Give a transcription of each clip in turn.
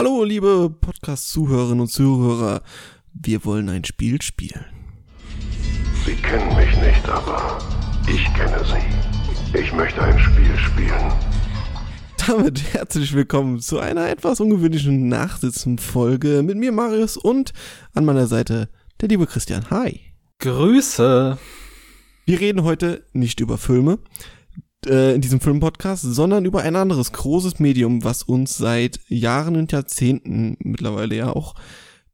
Hallo, liebe Podcast-Zuhörerinnen und Zuhörer. Wir wollen ein Spiel spielen. Sie kennen mich nicht, aber ich kenne Sie. Ich möchte ein Spiel spielen. Damit herzlich willkommen zu einer etwas ungewöhnlichen Nachsitzen-Folge mit mir, Marius, und an meiner Seite der liebe Christian. Hi. Grüße. Wir reden heute nicht über Filme äh, in diesem Filmpodcast, sondern über ein anderes großes Medium, was uns seit Jahren und Jahrzehnten mittlerweile ja auch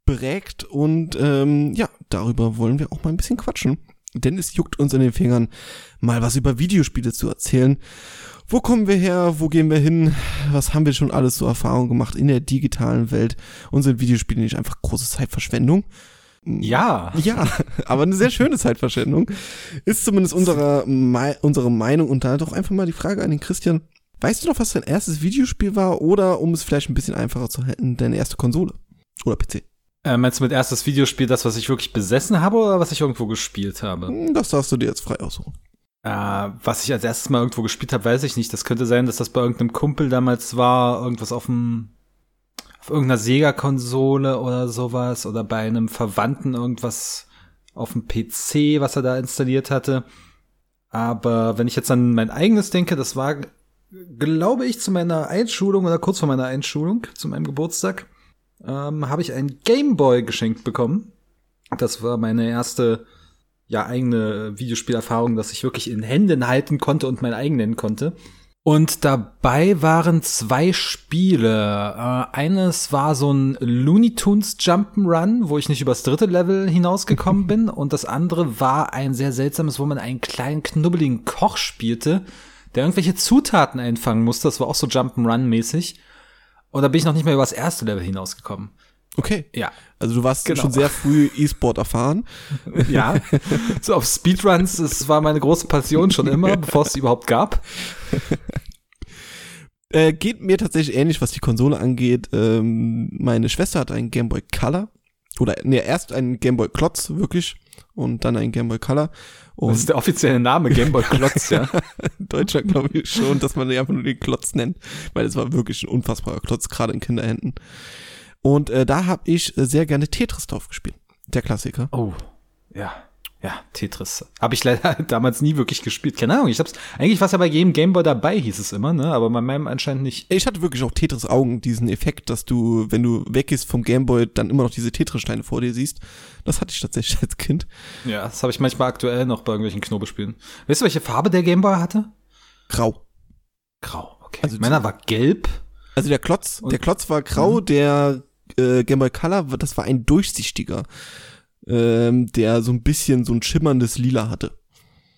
prägt. Und ähm, ja, darüber wollen wir auch mal ein bisschen quatschen. Denn es juckt uns in den Fingern, mal was über Videospiele zu erzählen. Wo kommen wir her? Wo gehen wir hin? Was haben wir schon alles so Erfahrungen gemacht in der digitalen Welt? Und sind Videospiele nicht einfach große Zeitverschwendung? Ja. Ja, aber eine sehr schöne Zeitverschwendung. Ist zumindest unsere, unsere Meinung. Und da doch einfach mal die Frage an den Christian. Weißt du noch, was dein erstes Videospiel war? Oder, um es vielleicht ein bisschen einfacher zu halten, deine erste Konsole? Oder PC? Äh, meinst du mit erstes Videospiel das, was ich wirklich besessen habe oder was ich irgendwo gespielt habe? Hm, das darfst du dir jetzt frei aussuchen. Äh, was ich als erstes mal irgendwo gespielt habe, weiß ich nicht. Das könnte sein, dass das bei irgendeinem Kumpel damals war, irgendwas auf dem auf irgendeiner Sega-Konsole oder sowas oder bei einem Verwandten irgendwas auf dem PC, was er da installiert hatte. Aber wenn ich jetzt an mein eigenes denke, das war, glaube ich, zu meiner Einschulung oder kurz vor meiner Einschulung, zu meinem Geburtstag, ähm, habe ich ein Gameboy geschenkt bekommen. Das war meine erste ja eigene Videospielerfahrung, dass ich wirklich in Händen halten konnte und mein eigen nennen konnte. Und dabei waren zwei Spiele. Äh, eines war so ein Looney Tunes Jump'n'Run, wo ich nicht übers dritte Level hinausgekommen bin. Und das andere war ein sehr seltsames, wo man einen kleinen knubbeligen Koch spielte, der irgendwelche Zutaten einfangen musste. Das war auch so Jump'n'Run-mäßig. Und da bin ich noch nicht mehr übers erste Level hinausgekommen. Okay. Ja. Also du warst genau. schon sehr früh E-Sport erfahren. Ja. So auf Speedruns, das war meine große Passion schon immer, bevor es überhaupt gab. Äh, geht mir tatsächlich ähnlich, was die Konsole angeht. Ähm, meine Schwester hat einen Game Boy Color. Oder nee, erst einen Game Boy Klotz, wirklich. Und dann einen Game Boy Color. Und das ist der offizielle Name, Game Boy Klotz, ja. In Deutschland glaube ich schon, dass man den einfach nur den Klotz nennt. Weil es war wirklich ein unfassbarer Klotz, gerade in Kinderhänden. Und äh, da habe ich äh, sehr gerne Tetris drauf gespielt. Der Klassiker. Oh, ja. Ja, Tetris. Habe ich leider damals nie wirklich gespielt. Keine Ahnung, ich hab's, eigentlich war es ja bei jedem Gameboy dabei, hieß es immer, ne? Aber bei meinem anscheinend nicht. Ich hatte wirklich auch Tetris-Augen, diesen Effekt, dass du, wenn du weggehst vom Gameboy, dann immer noch diese Tetris-Steine vor dir siehst. Das hatte ich tatsächlich als Kind. Ja, das habe ich manchmal aktuell noch bei irgendwelchen Knobelspielen. Weißt du, welche Farbe der Gameboy hatte? Grau. Grau, okay. Also meiner war gelb. Also der Klotz, der Klotz war grau, mhm. der äh, Game Boy Color, das war ein durchsichtiger, ähm, der so ein bisschen so ein schimmerndes Lila hatte.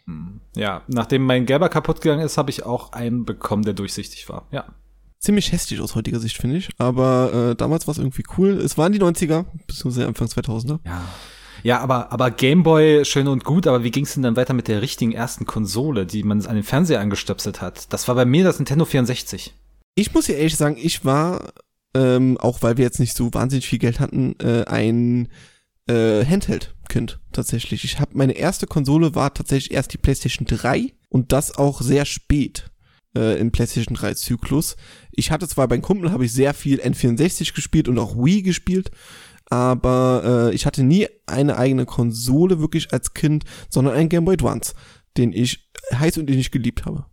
Hm. Ja, nachdem mein gelber kaputt gegangen ist, habe ich auch einen bekommen, der durchsichtig war. Ja. Ziemlich hässlich aus heutiger Sicht, finde ich. Aber äh, damals war es irgendwie cool. Es waren die 90er, beziehungsweise Anfang 2000er. Ja. Ja, aber, aber Gameboy schön und gut, aber wie ging es denn dann weiter mit der richtigen ersten Konsole, die man an den Fernseher angestöpselt hat? Das war bei mir das Nintendo 64. Ich muss ja ehrlich sagen, ich war ähm, auch weil wir jetzt nicht so wahnsinnig viel Geld hatten, äh, ein äh, Handheld-Kind tatsächlich. Ich habe meine erste Konsole war tatsächlich erst die PlayStation 3 und das auch sehr spät äh, im PlayStation 3 Zyklus. Ich hatte zwar beim Kumpel habe ich sehr viel N64 gespielt und auch Wii gespielt, aber äh, ich hatte nie eine eigene Konsole wirklich als Kind, sondern einen Game Boy Advance, den ich heiß und innig geliebt habe.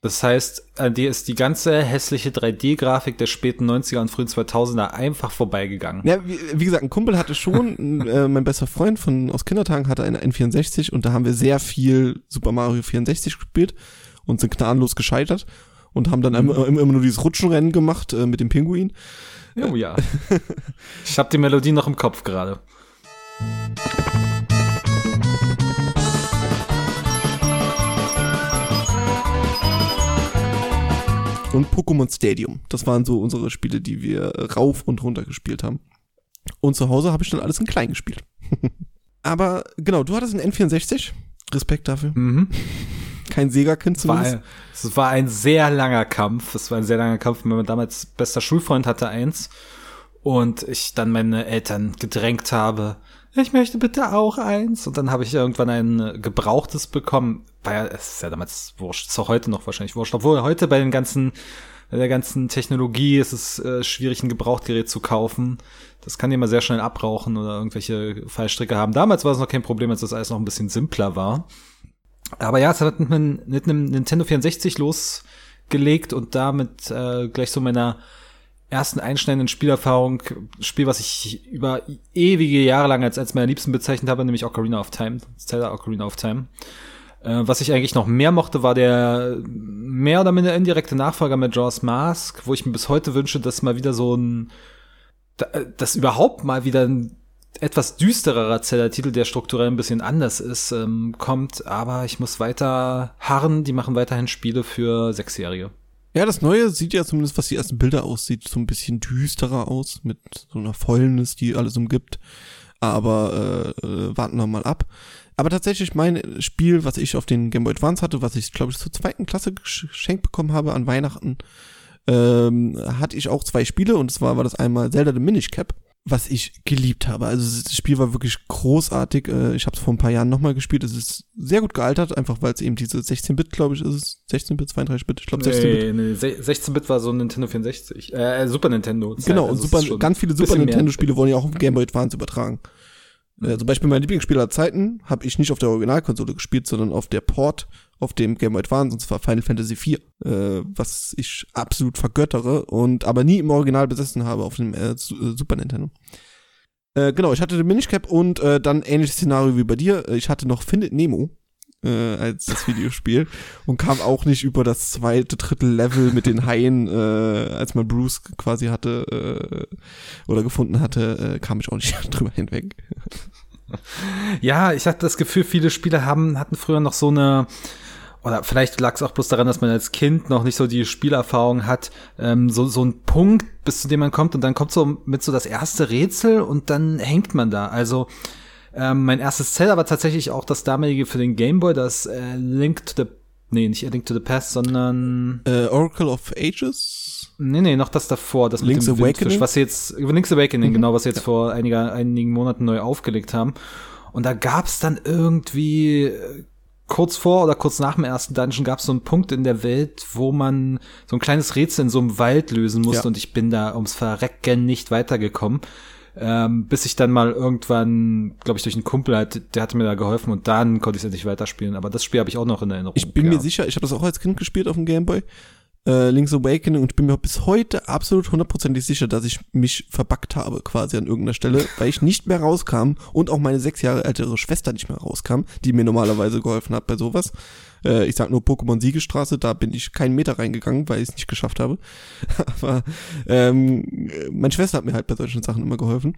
Das heißt, an dir ist die ganze hässliche 3D-Grafik der späten 90er und frühen 2000er einfach vorbeigegangen. Ja, wie, wie gesagt, ein Kumpel hatte schon, äh, mein bester Freund von aus Kindertagen hatte eine N64 und da haben wir sehr viel Super Mario 64 gespielt und sind gnadenlos gescheitert und haben dann mhm. immer, immer, nur dieses Rutschenrennen gemacht äh, mit dem Pinguin. Oh ja. ich habe die Melodie noch im Kopf gerade. Und Pokémon Stadium. Das waren so unsere Spiele, die wir rauf und runter gespielt haben. Und zu Hause habe ich dann alles in klein gespielt. Aber genau, du hattest ein N64. Respekt dafür. Mhm. Kein Sega-Kind zumindest. Es war ein sehr langer Kampf. Es war ein sehr langer Kampf. Mein damals bester Schulfreund hatte eins. Und ich dann meine Eltern gedrängt habe, ich möchte bitte auch eins. Und dann habe ich irgendwann ein gebrauchtes bekommen. War ja, es ist ja damals wurscht, ist auch heute noch wahrscheinlich wurscht. Obwohl heute bei den ganzen der ganzen Technologie ist es äh, schwierig, ein Gebrauchtgerät zu kaufen. Das kann immer sehr schnell abrauchen oder irgendwelche Fallstricke haben. Damals war es noch kein Problem, als das alles noch ein bisschen simpler war. Aber ja, es hat mit mit einem Nintendo 64 losgelegt und damit äh, gleich so meiner ersten einschneidenden Spielerfahrung, Spiel, was ich über ewige Jahre lang als, als meiner Liebsten bezeichnet habe, nämlich Ocarina of Time, Zelda Ocarina of Time. Äh, was ich eigentlich noch mehr mochte, war der mehr oder minder indirekte Nachfolger mit Jaws Mask, wo ich mir bis heute wünsche, dass mal wieder so ein, dass überhaupt mal wieder ein etwas düstererer Zelda-Titel, der strukturell ein bisschen anders ist, ähm, kommt. Aber ich muss weiter harren, die machen weiterhin Spiele für Sechsjährige. Ja, das Neue sieht ja zumindest, was die ersten Bilder aussieht, so ein bisschen düsterer aus, mit so einer Fäulnis, die alles umgibt. Aber äh, äh, warten wir mal ab. Aber tatsächlich mein Spiel, was ich auf den Game Boy Advance hatte, was ich, glaube ich, zur zweiten Klasse geschenkt bekommen habe an Weihnachten, ähm, hatte ich auch zwei Spiele und zwar war das einmal Zelda the Minish Cap, was ich geliebt habe. Also das Spiel war wirklich großartig. Äh, ich habe es vor ein paar Jahren nochmal gespielt. Es ist sehr gut gealtert, einfach weil es eben diese 16-Bit, glaube ich, ist es. 16-Bit, 32-Bit, ich glaube 16-Bit. Nee, nee, 16-Bit war so ein Nintendo 64. Äh, Super Nintendo. -Zeit. Genau, also und Super, ganz viele Super Nintendo-Spiele wurden ja auch auf dem Game Boy Advance übertragen. Äh, zum Beispiel mein Lieblingsspiel aller Zeiten habe ich nicht auf der Originalkonsole gespielt, sondern auf der Port auf dem Game Boy Advance, und zwar Final Fantasy IV, äh, was ich absolut vergöttere und aber nie im Original besessen habe auf dem äh, äh Super Nintendo. Äh, genau, ich hatte den Minish Cap und äh, dann ähnliches Szenario wie bei dir. Ich hatte noch Findet Nemo äh, als das Videospiel und kam auch nicht über das zweite, dritte Level mit den Haien, äh, als man Bruce quasi hatte äh, oder gefunden hatte, äh, kam ich auch nicht drüber hinweg. Ja, ich hatte das Gefühl, viele Spieler haben, hatten früher noch so eine, oder vielleicht lag es auch bloß daran, dass man als Kind noch nicht so die Spielerfahrung hat, ähm, so, so ein Punkt, bis zu dem man kommt und dann kommt so mit so das erste Rätsel und dann hängt man da. Also ähm, mein erstes Zelda war tatsächlich auch das damalige für den Game Boy, das äh, Link to the, nee, nicht Link to the Past, sondern äh, Oracle of Ages? Nee, nee, noch das davor, das Link's mit dem Awakening? Windfisch, was sie jetzt, Link's Awakening, mhm. genau, was sie jetzt ja. vor einiger, einigen Monaten neu aufgelegt haben. Und da gab's dann irgendwie äh, kurz vor oder kurz nach dem ersten Dungeon gab es so einen Punkt in der Welt, wo man so ein kleines Rätsel in so einem Wald lösen musste ja. und ich bin da ums Verrecken nicht weitergekommen. Ähm, bis ich dann mal irgendwann, glaube ich, durch einen Kumpel halt, der hatte mir da geholfen und dann konnte ich es endlich weiterspielen. Aber das Spiel habe ich auch noch in Erinnerung. Ich bin gehabt. mir sicher, ich habe das auch als Kind gespielt auf dem Gameboy äh, Link's Awakening und ich bin mir bis heute absolut hundertprozentig sicher, dass ich mich verbackt habe quasi an irgendeiner Stelle, weil ich nicht mehr rauskam und auch meine sechs Jahre ältere Schwester nicht mehr rauskam, die mir normalerweise geholfen hat bei sowas. Äh, ich sag nur Pokémon Siegestraße, da bin ich keinen Meter reingegangen, weil ich es nicht geschafft habe. Aber ähm, meine Schwester hat mir halt bei solchen Sachen immer geholfen.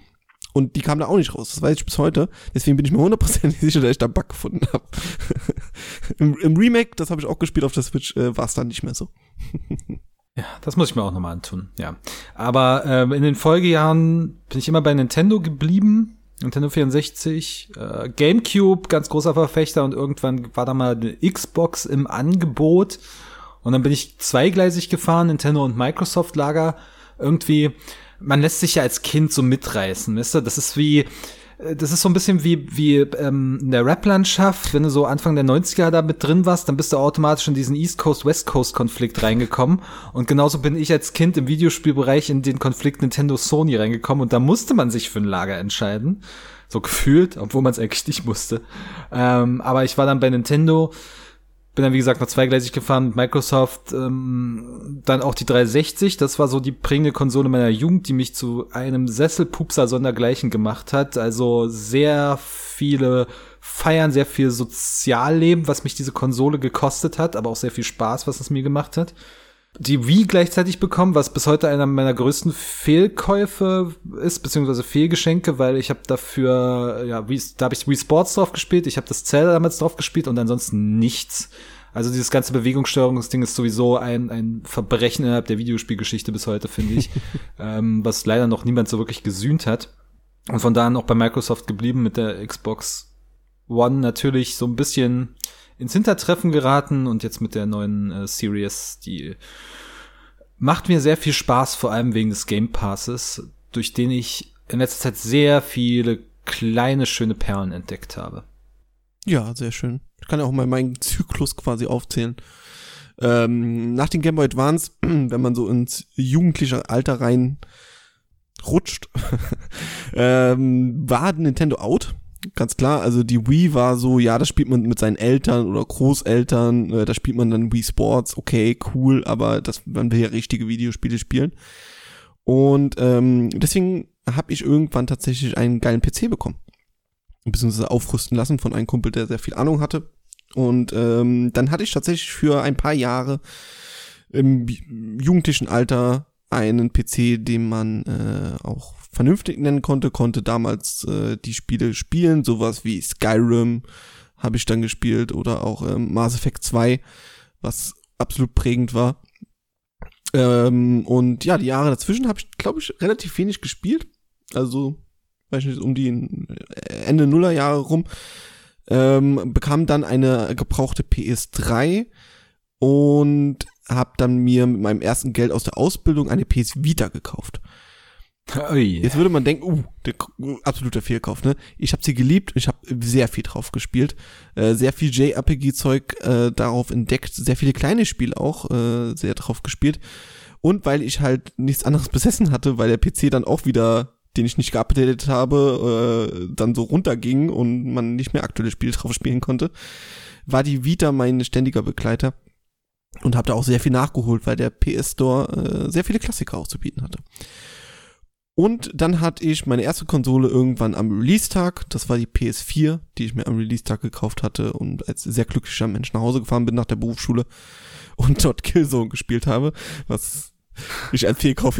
Und die kam da auch nicht raus. Das weiß ich bis heute. Deswegen bin ich mir hundertprozentig sicher, dass ich da einen Bug gefunden habe. Im, Im, Remake, das habe ich auch gespielt auf der Switch, äh, war es dann nicht mehr so. ja, das muss ich mir auch nochmal antun. Ja. Aber ähm, in den Folgejahren bin ich immer bei Nintendo geblieben. Nintendo 64, äh, GameCube, ganz großer Verfechter und irgendwann war da mal eine Xbox im Angebot. Und dann bin ich zweigleisig gefahren, Nintendo und Microsoft Lager. Irgendwie man lässt sich ja als Kind so mitreißen, weißt du? Das ist wie, äh, das ist so ein bisschen wie, wie ähm, in der Rap-Landschaft, wenn du so Anfang der 90er da mit drin warst, dann bist du automatisch in diesen East Coast-West Coast-Konflikt reingekommen. Und genauso bin ich als Kind im Videospielbereich in den Konflikt Nintendo-Sony reingekommen und da musste man sich für ein Lager entscheiden. So gefühlt, obwohl man es eigentlich nicht musste. Ähm, aber ich war dann bei Nintendo bin dann, wie gesagt, noch zweigleisig gefahren mit Microsoft. Ähm, dann auch die 360, das war so die prägende Konsole meiner Jugend, die mich zu einem Sesselpupser sondergleichen gemacht hat. Also sehr viele Feiern, sehr viel Sozialleben, was mich diese Konsole gekostet hat, aber auch sehr viel Spaß, was es mir gemacht hat die Wii gleichzeitig bekommen, was bis heute einer meiner größten Fehlkäufe ist, beziehungsweise Fehlgeschenke, weil ich habe dafür, ja, Wii, da habe ich Wii Sports drauf gespielt, ich habe das Zelda damals drauf gespielt und ansonsten nichts. Also dieses ganze Bewegungssteuerungsding ist sowieso ein, ein Verbrechen innerhalb der Videospielgeschichte bis heute, finde ich, ähm, was leider noch niemand so wirklich gesühnt hat. Und von da an auch bei Microsoft geblieben mit der Xbox One natürlich so ein bisschen ins Hintertreffen geraten und jetzt mit der neuen äh, Series, die macht mir sehr viel Spaß, vor allem wegen des Game Passes, durch den ich in letzter Zeit sehr viele kleine, schöne Perlen entdeckt habe. Ja, sehr schön. Ich kann ja auch mal meinen Zyklus quasi aufzählen. Ähm, nach dem Game Boy Advance, wenn man so ins jugendliche Alter rein rutscht, ähm, war Nintendo out. Ganz klar, also die Wii war so, ja, das spielt man mit seinen Eltern oder Großeltern, äh, da spielt man dann Wii Sports, okay, cool, aber das, man will ja richtige Videospiele spielen. Und ähm, deswegen habe ich irgendwann tatsächlich einen geilen PC bekommen. Beziehungsweise aufrüsten lassen von einem Kumpel, der sehr viel Ahnung hatte. Und ähm, dann hatte ich tatsächlich für ein paar Jahre im jugendlichen Alter einen PC, den man äh, auch vernünftig nennen konnte, konnte damals äh, die Spiele spielen, sowas wie Skyrim habe ich dann gespielt oder auch ähm, Mass Effect 2, was absolut prägend war. Ähm, und ja, die Jahre dazwischen habe ich, glaube ich, relativ wenig gespielt. Also, weiß nicht, um die Ende Nullerjahre rum. Ähm, bekam dann eine gebrauchte PS3 und habe dann mir mit meinem ersten Geld aus der Ausbildung eine PS Vita gekauft. Ui. Jetzt würde man denken, uh, der absoluter Fehlkauf, ne? Ich habe sie geliebt, ich habe sehr viel drauf gespielt, äh, sehr viel JRPG-Zeug äh, darauf entdeckt, sehr viele kleine Spiele auch äh, sehr drauf gespielt. Und weil ich halt nichts anderes besessen hatte, weil der PC dann auch wieder, den ich nicht geupdatet habe, äh, dann so runterging und man nicht mehr aktuelle Spiele drauf spielen konnte, war die Vita mein ständiger Begleiter und habe da auch sehr viel nachgeholt, weil der PS Store äh, sehr viele Klassiker auch zu bieten hatte. Und dann hatte ich meine erste Konsole irgendwann am Release-Tag. Das war die PS4, die ich mir am Release-Tag gekauft hatte und als sehr glücklicher Mensch nach Hause gefahren bin nach der Berufsschule und dort Killzone gespielt habe, was ich als Fehlkauf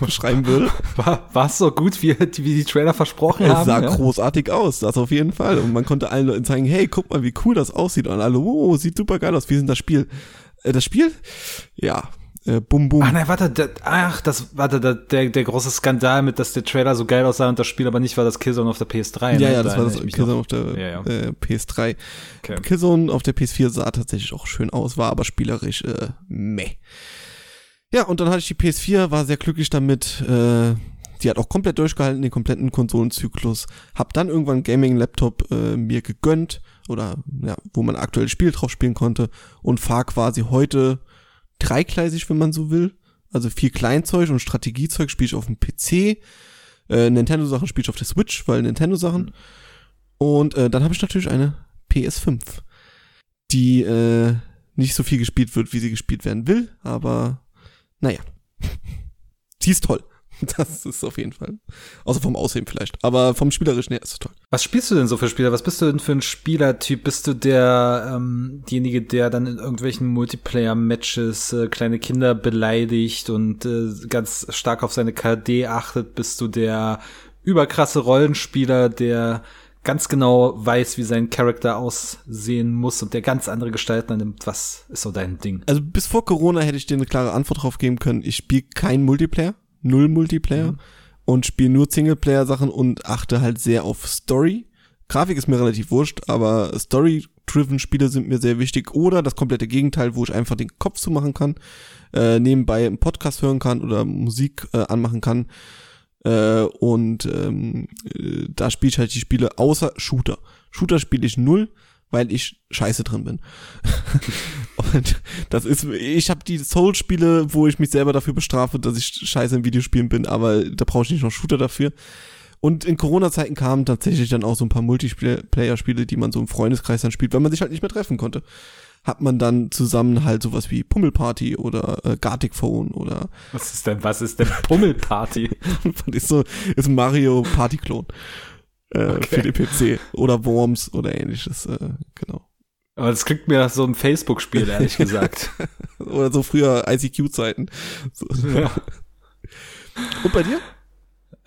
beschreiben würde. War es so gut, wie, wie die Trailer versprochen es haben? Es sah ja? großartig aus, das auf jeden Fall. Und man konnte allen Leuten zeigen, hey, guck mal, wie cool das aussieht. Und alle, oh, sieht super geil aus. Wie ist denn das Spiel? Äh, das Spiel? Ja, äh, Bum Bum. Ach nein, warte, der, ach, das, warte, der, der, der große Skandal mit, dass der Trailer so geil aussah und das Spiel aber nicht war das Killzone auf der PS3. Ja, ne? ja, das da war das Killzone auf der ja, ja. Äh, PS3. Okay. Killzone auf der PS4 sah tatsächlich auch schön aus, war aber spielerisch äh, meh. Ja, und dann hatte ich die PS4, war sehr glücklich damit. Äh, die hat auch komplett durchgehalten, den kompletten Konsolenzyklus. Hab dann irgendwann Gaming-Laptop äh, mir gegönnt oder ja, wo man aktuell Spiel drauf spielen konnte und fahr quasi heute dreigleisig, wenn man so will. Also viel Kleinzeug und Strategiezeug spiele ich auf dem PC. Äh, Nintendo-Sachen spiele ich auf der Switch, weil Nintendo-Sachen. Und äh, dann habe ich natürlich eine PS5, die äh, nicht so viel gespielt wird, wie sie gespielt werden will, aber naja. sie ist toll. Das ist auf jeden Fall. Außer vom Aussehen vielleicht. Aber vom Spielerischen her ist es toll. Was spielst du denn so für Spieler? Was bist du denn für ein Spielertyp? Bist du der, ähm, derjenige, der dann in irgendwelchen Multiplayer-Matches äh, kleine Kinder beleidigt und äh, ganz stark auf seine KD achtet? Bist du der überkrasse Rollenspieler, der ganz genau weiß, wie sein Charakter aussehen muss und der ganz andere Gestalten annimmt. Was ist so dein Ding? Also bis vor Corona hätte ich dir eine klare Antwort drauf geben können. Ich spiele kein Multiplayer null Multiplayer mhm. und spiele nur Singleplayer-Sachen und achte halt sehr auf Story. Grafik ist mir relativ wurscht, aber Story-driven Spiele sind mir sehr wichtig. Oder das komplette Gegenteil, wo ich einfach den Kopf zumachen kann, äh, nebenbei einen Podcast hören kann oder Musik äh, anmachen kann. Äh, und ähm, äh, da spiele ich halt die Spiele außer Shooter. Shooter spiele ich null weil ich scheiße drin bin. und das ist, ich habe die Soul-Spiele, wo ich mich selber dafür bestrafe, dass ich scheiße in Videospielen bin, aber da brauche ich nicht noch Shooter dafür. Und in Corona-Zeiten kamen tatsächlich dann auch so ein paar Multiplayer-Spiele, die man so im Freundeskreis dann spielt, weil man sich halt nicht mehr treffen konnte. Hat man dann zusammen halt sowas wie Pummelparty oder äh, Gartic Phone oder. Was ist denn, was ist denn Pummelparty? ist so, ist ein Mario Party-Klon äh, okay. für den PC oder Worms oder ähnliches, äh, genau. Aber das klingt mir nach so einem Facebook-Spiel, ehrlich gesagt. oder so früher ICQ-Zeiten. So. Ja. Und bei dir?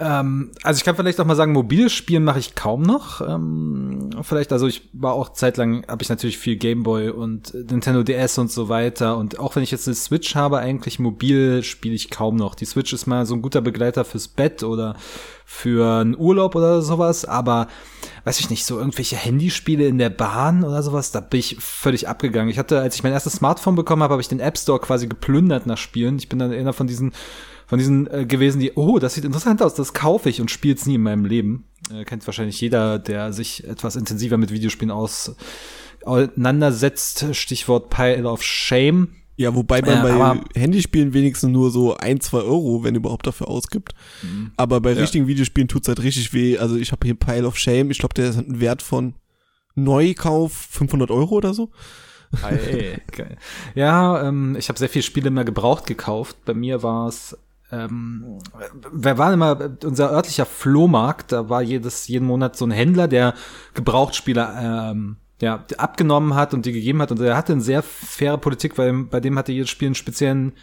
Ähm, also ich kann vielleicht auch mal sagen, mobiles Spielen mache ich kaum noch. Ähm, vielleicht, also ich war auch zeitlang, habe ich natürlich viel Gameboy und Nintendo DS und so weiter. Und auch wenn ich jetzt eine Switch habe, eigentlich mobil spiele ich kaum noch. Die Switch ist mal so ein guter Begleiter fürs Bett oder für einen Urlaub oder sowas, aber weiß ich nicht, so irgendwelche Handyspiele in der Bahn oder sowas, da bin ich völlig abgegangen. Ich hatte, als ich mein erstes Smartphone bekommen habe, habe ich den App Store quasi geplündert nach Spielen. Ich bin dann einer von diesen von diesen äh, gewesen, die, oh, das sieht interessant aus, das kaufe ich und spiele nie in meinem Leben. Äh, kennt wahrscheinlich jeder, der sich etwas intensiver mit Videospielen aus auseinandersetzt, Stichwort Pile of Shame. Ja, wobei man Ja, bei Handyspielen wenigstens nur so ein, zwei Euro, wenn überhaupt, dafür ausgibt. Aber bei Ja. richtigen Videospielen tut's halt richtig weh. Also ich habe hier Pile of Shame. Ich glaube, der hat einen Wert von Neukauf 500 Euro oder so. Ey, geil. Ja, ähm, ich habe sehr viele Spiele immer gebraucht gekauft. Bei mir war es, ähm, wir waren immer unser örtlicher Flohmarkt. Da war jedes jeden Monat so ein Händler, der Gebrauchtspiele ähm, ja abgenommen hat und die gegeben hat. Und er hatte eine sehr faire Politik, weil bei dem hatte jedes Spiel einen speziellen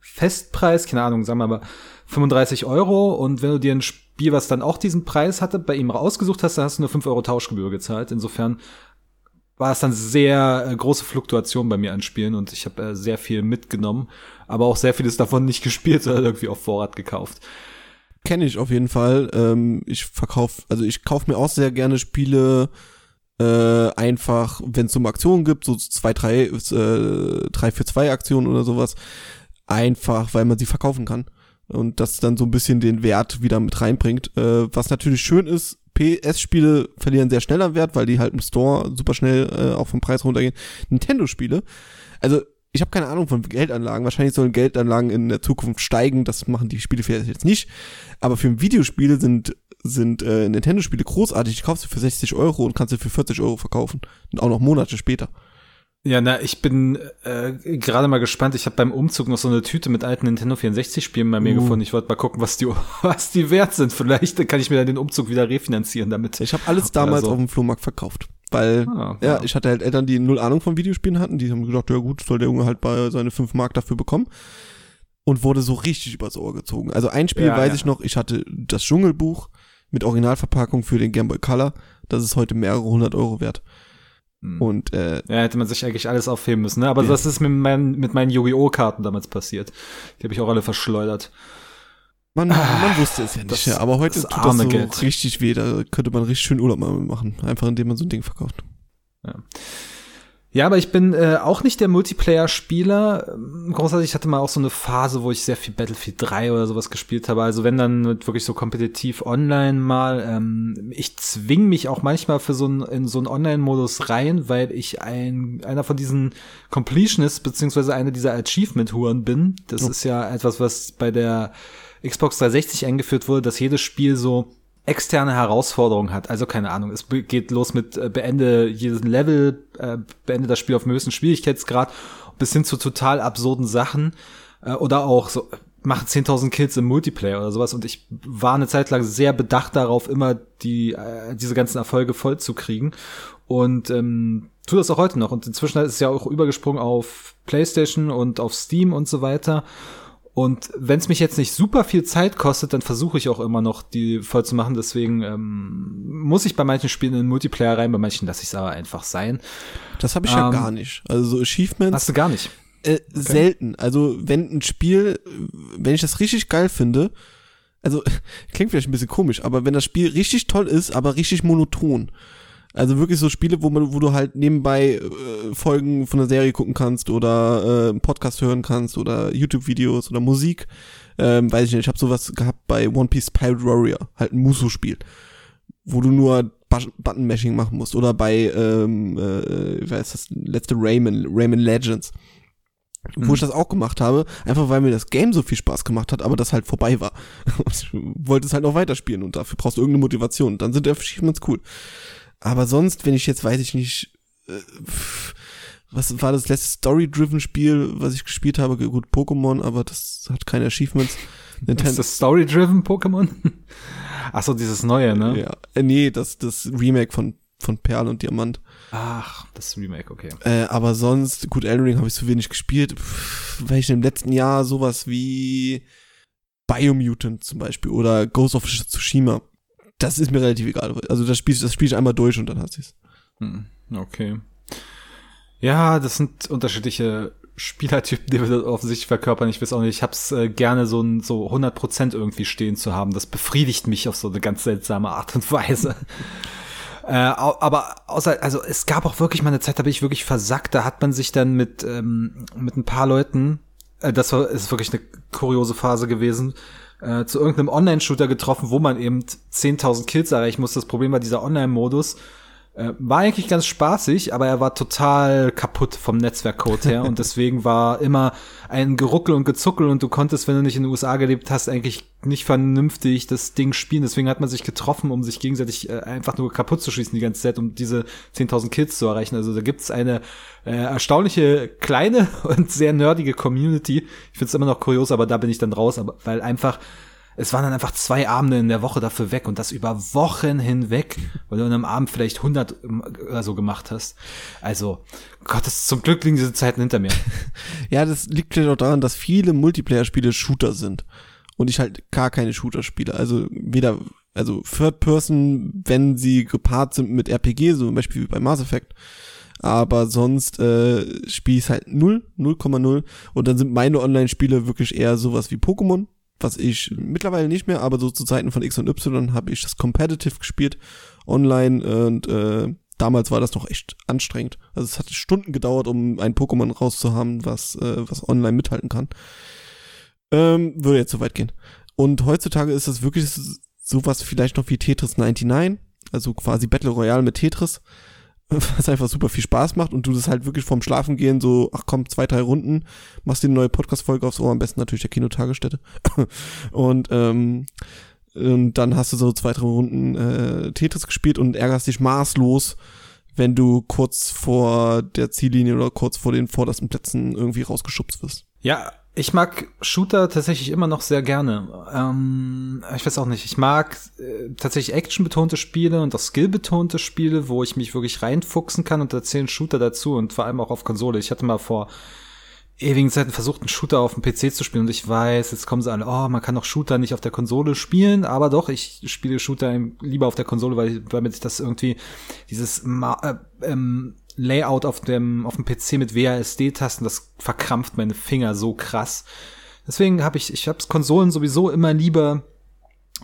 Festpreis, keine Ahnung, sagen wir aber 35 Euro. Und wenn du dir ein Spiel, was dann auch diesen Preis hatte, bei ihm rausgesucht hast, dann hast du nur 5 Euro Tauschgebühr gezahlt. Insofern war es dann sehr äh, große Fluktuation bei mir an Spielen und ich habe äh, sehr viel mitgenommen, aber auch sehr vieles davon nicht gespielt, sondern irgendwie auf Vorrat gekauft. Kenne ich auf jeden Fall. Ähm, ich verkauf, also ich kaufe mir auch sehr gerne Spiele äh, einfach, wenn es um Aktionen gibt, so zwei, drei, äh, drei für zwei Aktionen oder sowas, einfach, weil man sie verkaufen kann. Und das dann so ein bisschen den Wert wieder mit reinbringt. Äh, was natürlich schön ist, PS-Spiele verlieren sehr schnell an Wert, weil die halt im Store super schnell äh, auch vom Preis runtergehen. Nintendo-Spiele, also ich habe keine Ahnung von Geldanlagen. Wahrscheinlich sollen Geldanlagen in der Zukunft steigen. Das machen die Spiele vielleicht jetzt nicht. Aber für Videospiele sind sind äh, Nintendo-Spiele großartig. Die kaufst du für 60 Euro und kannst du für 40 Euro verkaufen. Und auch noch Monate später. Ja, na, ich bin äh, gerade mal gespannt. Ich habe beim Umzug noch so eine Tüte mit alten Nintendo 64-Spielen bei mir Uh. gefunden. Ich wollte mal gucken, was die, was die wert sind. Vielleicht kann ich mir dann den Umzug wieder refinanzieren damit. Ich habe alles damals so. auf dem Flohmarkt verkauft. Weil, Ah, ja, ja. ich hatte halt Eltern, die null Ahnung von Videospielen hatten. Die haben gedacht, ja gut, soll der Junge halt bei seine 5 Mark dafür bekommen. Und wurde so richtig übers Ohr gezogen. Also ein Spiel Ja, weiß ja. ich noch, ich hatte das Dschungelbuch mit Originalverpackung für den Game Boy Color. Das ist heute mehrere hundert Euro wert. Hm. Und äh, Ja, hätte man sich eigentlich alles aufheben müssen, ne? Aber Ja. das ist mit meinen, mit meinen Yu-Gi-Oh! Karten damals passiert. Die habe ich auch alle verschleudert. man, man wusste es ja nicht. das- ja, aber heute das tut das so Geld. richtig weh. Da könnte man richtig schön Urlaub mal machen. Einfach indem man so ein Ding verkauft. Ja, aber ich bin äh, auch nicht der Multiplayer-Spieler. Ähm, Großartig, ich hatte mal auch so eine Phase, wo ich sehr viel Battlefield 3 oder sowas gespielt habe. Also wenn dann wirklich so kompetitiv online mal. Ähm, ich zwing mich auch manchmal für so ein, in so einen Online-Modus rein, weil ich ein, einer von diesen Completionists, beziehungsweise einer dieser Achievement-Huren bin. Das Oh. ist ja etwas, was bei der Xbox 360 eingeführt wurde, dass jedes Spiel so externe Herausforderungen hat. Also keine Ahnung, es geht los mit äh, beende jedes Level, äh, beende das Spiel auf dem höchsten Schwierigkeitsgrad bis hin zu total absurden Sachen äh, oder auch so mach 10.000 Kills im Multiplayer oder sowas. Und ich war eine Zeit lang sehr bedacht darauf, immer die äh, diese ganzen Erfolge voll zu kriegen und ähm, tu das auch heute noch. Und inzwischen ist es ja auch übergesprungen auf PlayStation und auf Steam und so weiter und wenn es mich jetzt nicht super viel Zeit kostet, dann versuche ich auch immer noch, die voll zu machen. Deswegen ähm, muss ich bei manchen Spielen in den Multiplayer rein, bei manchen lasse ich es aber einfach sein. Das habe ich ja Ähm, gar nicht. Also so Achievements Hast du gar nicht. äh, selten. Also wenn ein Spiel, wenn ich das richtig geil finde, also klingt vielleicht ein bisschen komisch, aber wenn das Spiel richtig toll ist, aber richtig monoton. Also wirklich so Spiele, wo man, wo du halt nebenbei äh, Folgen von einer Serie gucken kannst oder äh, einen Podcast hören kannst oder YouTube-Videos oder Musik. Ähm, weiß ich nicht, ich habe sowas gehabt bei One Piece Pirate Warrior, halt ein Muso-Spiel, wo du nur Button-Mashing machen musst. Oder bei, ähm, äh, wie heißt das, letzte Rayman, Rayman Legends wo Mhm. ich das auch gemacht habe, einfach weil mir das Game so viel Spaß gemacht hat, aber das halt vorbei war. Und ich wollte es halt noch weiterspielen und dafür brauchst du irgendeine Motivation. Dann sind die Achievements cool. Aber sonst, wenn ich jetzt, weiß ich nicht, äh, was war das letzte Story-Driven-Spiel, was ich gespielt habe? Gut, Pokémon, aber das hat keine Achievements. Ist Nintendo. das Story-Driven Pokémon? Ach so, dieses neue, ne? Ja, äh, nee, das, das Remake von, von Perl und Diamant. Ach, das Remake, okay. Äh, aber sonst, gut, Elden Ring habe ich so wenig gespielt, Pff, weil ich im letzten Jahr sowas wie Biomutant zum Beispiel oder Ghost of Tsushima, das ist mir relativ egal. Also das spiel, das spiel ich einmal durch und dann hast ich's. Hm, Okay. Ja, das sind unterschiedliche Spielertypen, die wir da offensichtlich verkörpern. Ich weiß auch nicht, ich hab's äh, gerne so ein so 100% irgendwie stehen zu haben. Das befriedigt mich auf so eine ganz seltsame Art und Weise. Äh, aber außer, also es gab auch wirklich mal eine Zeit, da bin ich wirklich versackt. Da hat man sich dann mit ähm, mit ein paar Leuten, äh, das war ist wirklich eine kuriose Phase gewesen, äh, zu irgendeinem Online-Shooter getroffen, wo man eben 10.000 Kills erreichen muss. Das Problem war dieser Online-Modus war eigentlich ganz spaßig, aber er war total kaputt vom Netzwerkcode her und deswegen war immer ein Geruckel und Gezuckel und du konntest, wenn du nicht in den USA gelebt hast, eigentlich nicht vernünftig das Ding spielen. Deswegen hat man sich getroffen, um sich gegenseitig äh, einfach nur kaputt zu schießen die ganze Zeit, um diese 10.000 Kills zu erreichen. Also da gibt's eine äh, erstaunliche kleine und sehr nerdige Community. Ich finde es immer noch kurios, aber da bin ich dann raus, aber weil einfach es waren dann einfach zwei Abende in der Woche dafür weg und das über Wochen hinweg, weil du an einem Abend vielleicht 100 oder so gemacht hast. Also, Gott, das zum Glück liegen diese Zeiten hinter mir. ja, das liegt vielleicht auch daran, dass viele Multiplayer-Spiele Shooter sind und ich halt gar keine Shooter spiele. Also weder, also Third Person, wenn sie gepaart sind mit RPG, so zum Beispiel wie bei Mass Effect, aber sonst äh, spiele ich halt 0, 0,0 und dann sind meine Online-Spiele wirklich eher sowas wie Pokémon, was ich mittlerweile nicht mehr, aber so zu Zeiten von X und Y habe ich das Competitive gespielt online und äh, damals war das noch echt anstrengend. Also es hat Stunden gedauert, um ein Pokémon rauszuhaben, was äh, was online mithalten kann. Ähm, würde jetzt so weit gehen. Und heutzutage ist das wirklich sowas vielleicht noch wie Tetris 99, also quasi Battle Royale mit Tetris was einfach super viel Spaß macht und du das halt wirklich vorm Schlafen gehen so, ach komm, zwei, drei Runden, machst dir eine neue Podcast-Folge aufs Ohr, am besten natürlich der Kinotagesstätte. und, ähm, und dann hast du so zwei, drei Runden äh, Tetris gespielt und ärgerst dich maßlos, wenn du kurz vor der Ziellinie oder kurz vor den vordersten Plätzen irgendwie rausgeschubst wirst. Ja, ich mag Shooter tatsächlich immer noch sehr gerne. Ähm, ich weiß auch nicht. Ich mag äh, tatsächlich actionbetonte Spiele und auch skillbetonte Spiele, wo ich mich wirklich reinfuchsen kann und da zählen Shooter dazu und vor allem auch auf Konsole. Ich hatte mal vor ewigen Zeiten versucht, einen Shooter auf dem PC zu spielen und ich weiß, jetzt kommen sie alle, oh, man kann doch Shooter nicht auf der Konsole spielen, aber doch, ich spiele Shooter lieber auf der Konsole, weil, damit ich das irgendwie dieses äh, ähm, Layout auf dem, auf dem PC mit WASD-Tasten, das verkrampft meine Finger so krass. Deswegen habe ich, ich hab's Konsolen sowieso immer lieber,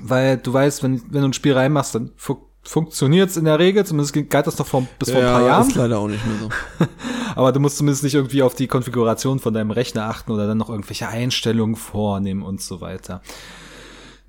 weil du weißt, wenn, wenn du ein Spiel reinmachst, dann fu funktioniert's in der Regel, zumindest galt das noch vor, bis vor ja, ein paar Jahren. ist leider auch nicht mehr so. Aber du musst zumindest nicht irgendwie auf die Konfiguration von deinem Rechner achten oder dann noch irgendwelche Einstellungen vornehmen und so weiter.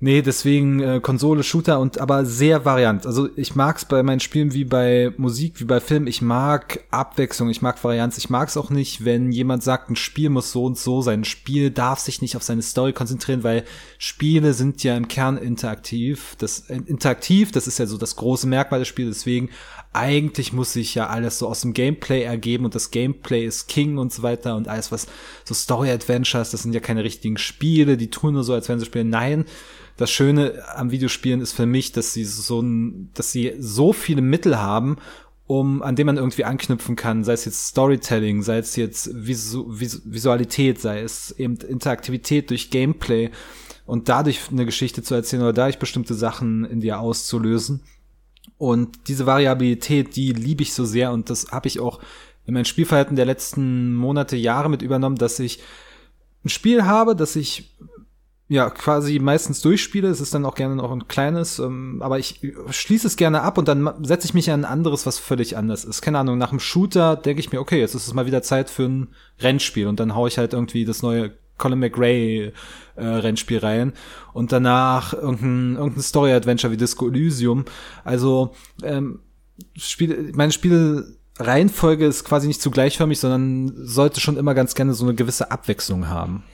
Nee, deswegen äh, Konsole, Shooter und aber sehr variant. Also ich mag's bei meinen Spielen wie bei Musik, wie bei Film. Ich mag Abwechslung, ich mag Varianz. Ich mag's auch nicht, wenn jemand sagt, ein Spiel muss so und so sein. Ein Spiel darf sich nicht auf seine Story konzentrieren, weil Spiele sind ja im Kern interaktiv. Das äh, interaktiv, das ist ja so das große Merkmal des Spiels. Deswegen eigentlich muss sich ja alles so aus dem Gameplay ergeben und das Gameplay ist King und so weiter und alles was so Story Adventures, das sind ja keine richtigen Spiele, die tun nur so, als wenn sie spielen. Nein, das Schöne am Videospielen ist für mich, dass sie so dass sie so viele Mittel haben, um, an dem man irgendwie anknüpfen kann, sei es jetzt Storytelling, sei es jetzt Visu Vis Visualität, sei es eben Interaktivität durch Gameplay und dadurch eine Geschichte zu erzählen oder dadurch bestimmte Sachen in dir auszulösen. Und diese Variabilität, die liebe ich so sehr und das habe ich auch in mein Spielverhalten der letzten Monate, Jahre mit übernommen, dass ich ein Spiel habe, das ich ja quasi meistens durchspiele. Es ist dann auch gerne noch ein kleines, ähm, aber ich schließe es gerne ab und dann setze ich mich an ein anderes, was völlig anders ist. Keine Ahnung, nach einem Shooter denke ich mir, okay, jetzt ist es mal wieder Zeit für ein Rennspiel und dann hau ich halt irgendwie das neue Colin McRae äh, Rennspiel rein und danach irgendein, irgendein Story Adventure wie Disco Elysium. Also ähm, Spiele, meine Spiele Reihenfolge ist quasi nicht zu gleichförmig, sondern sollte schon immer ganz gerne so eine gewisse Abwechslung haben.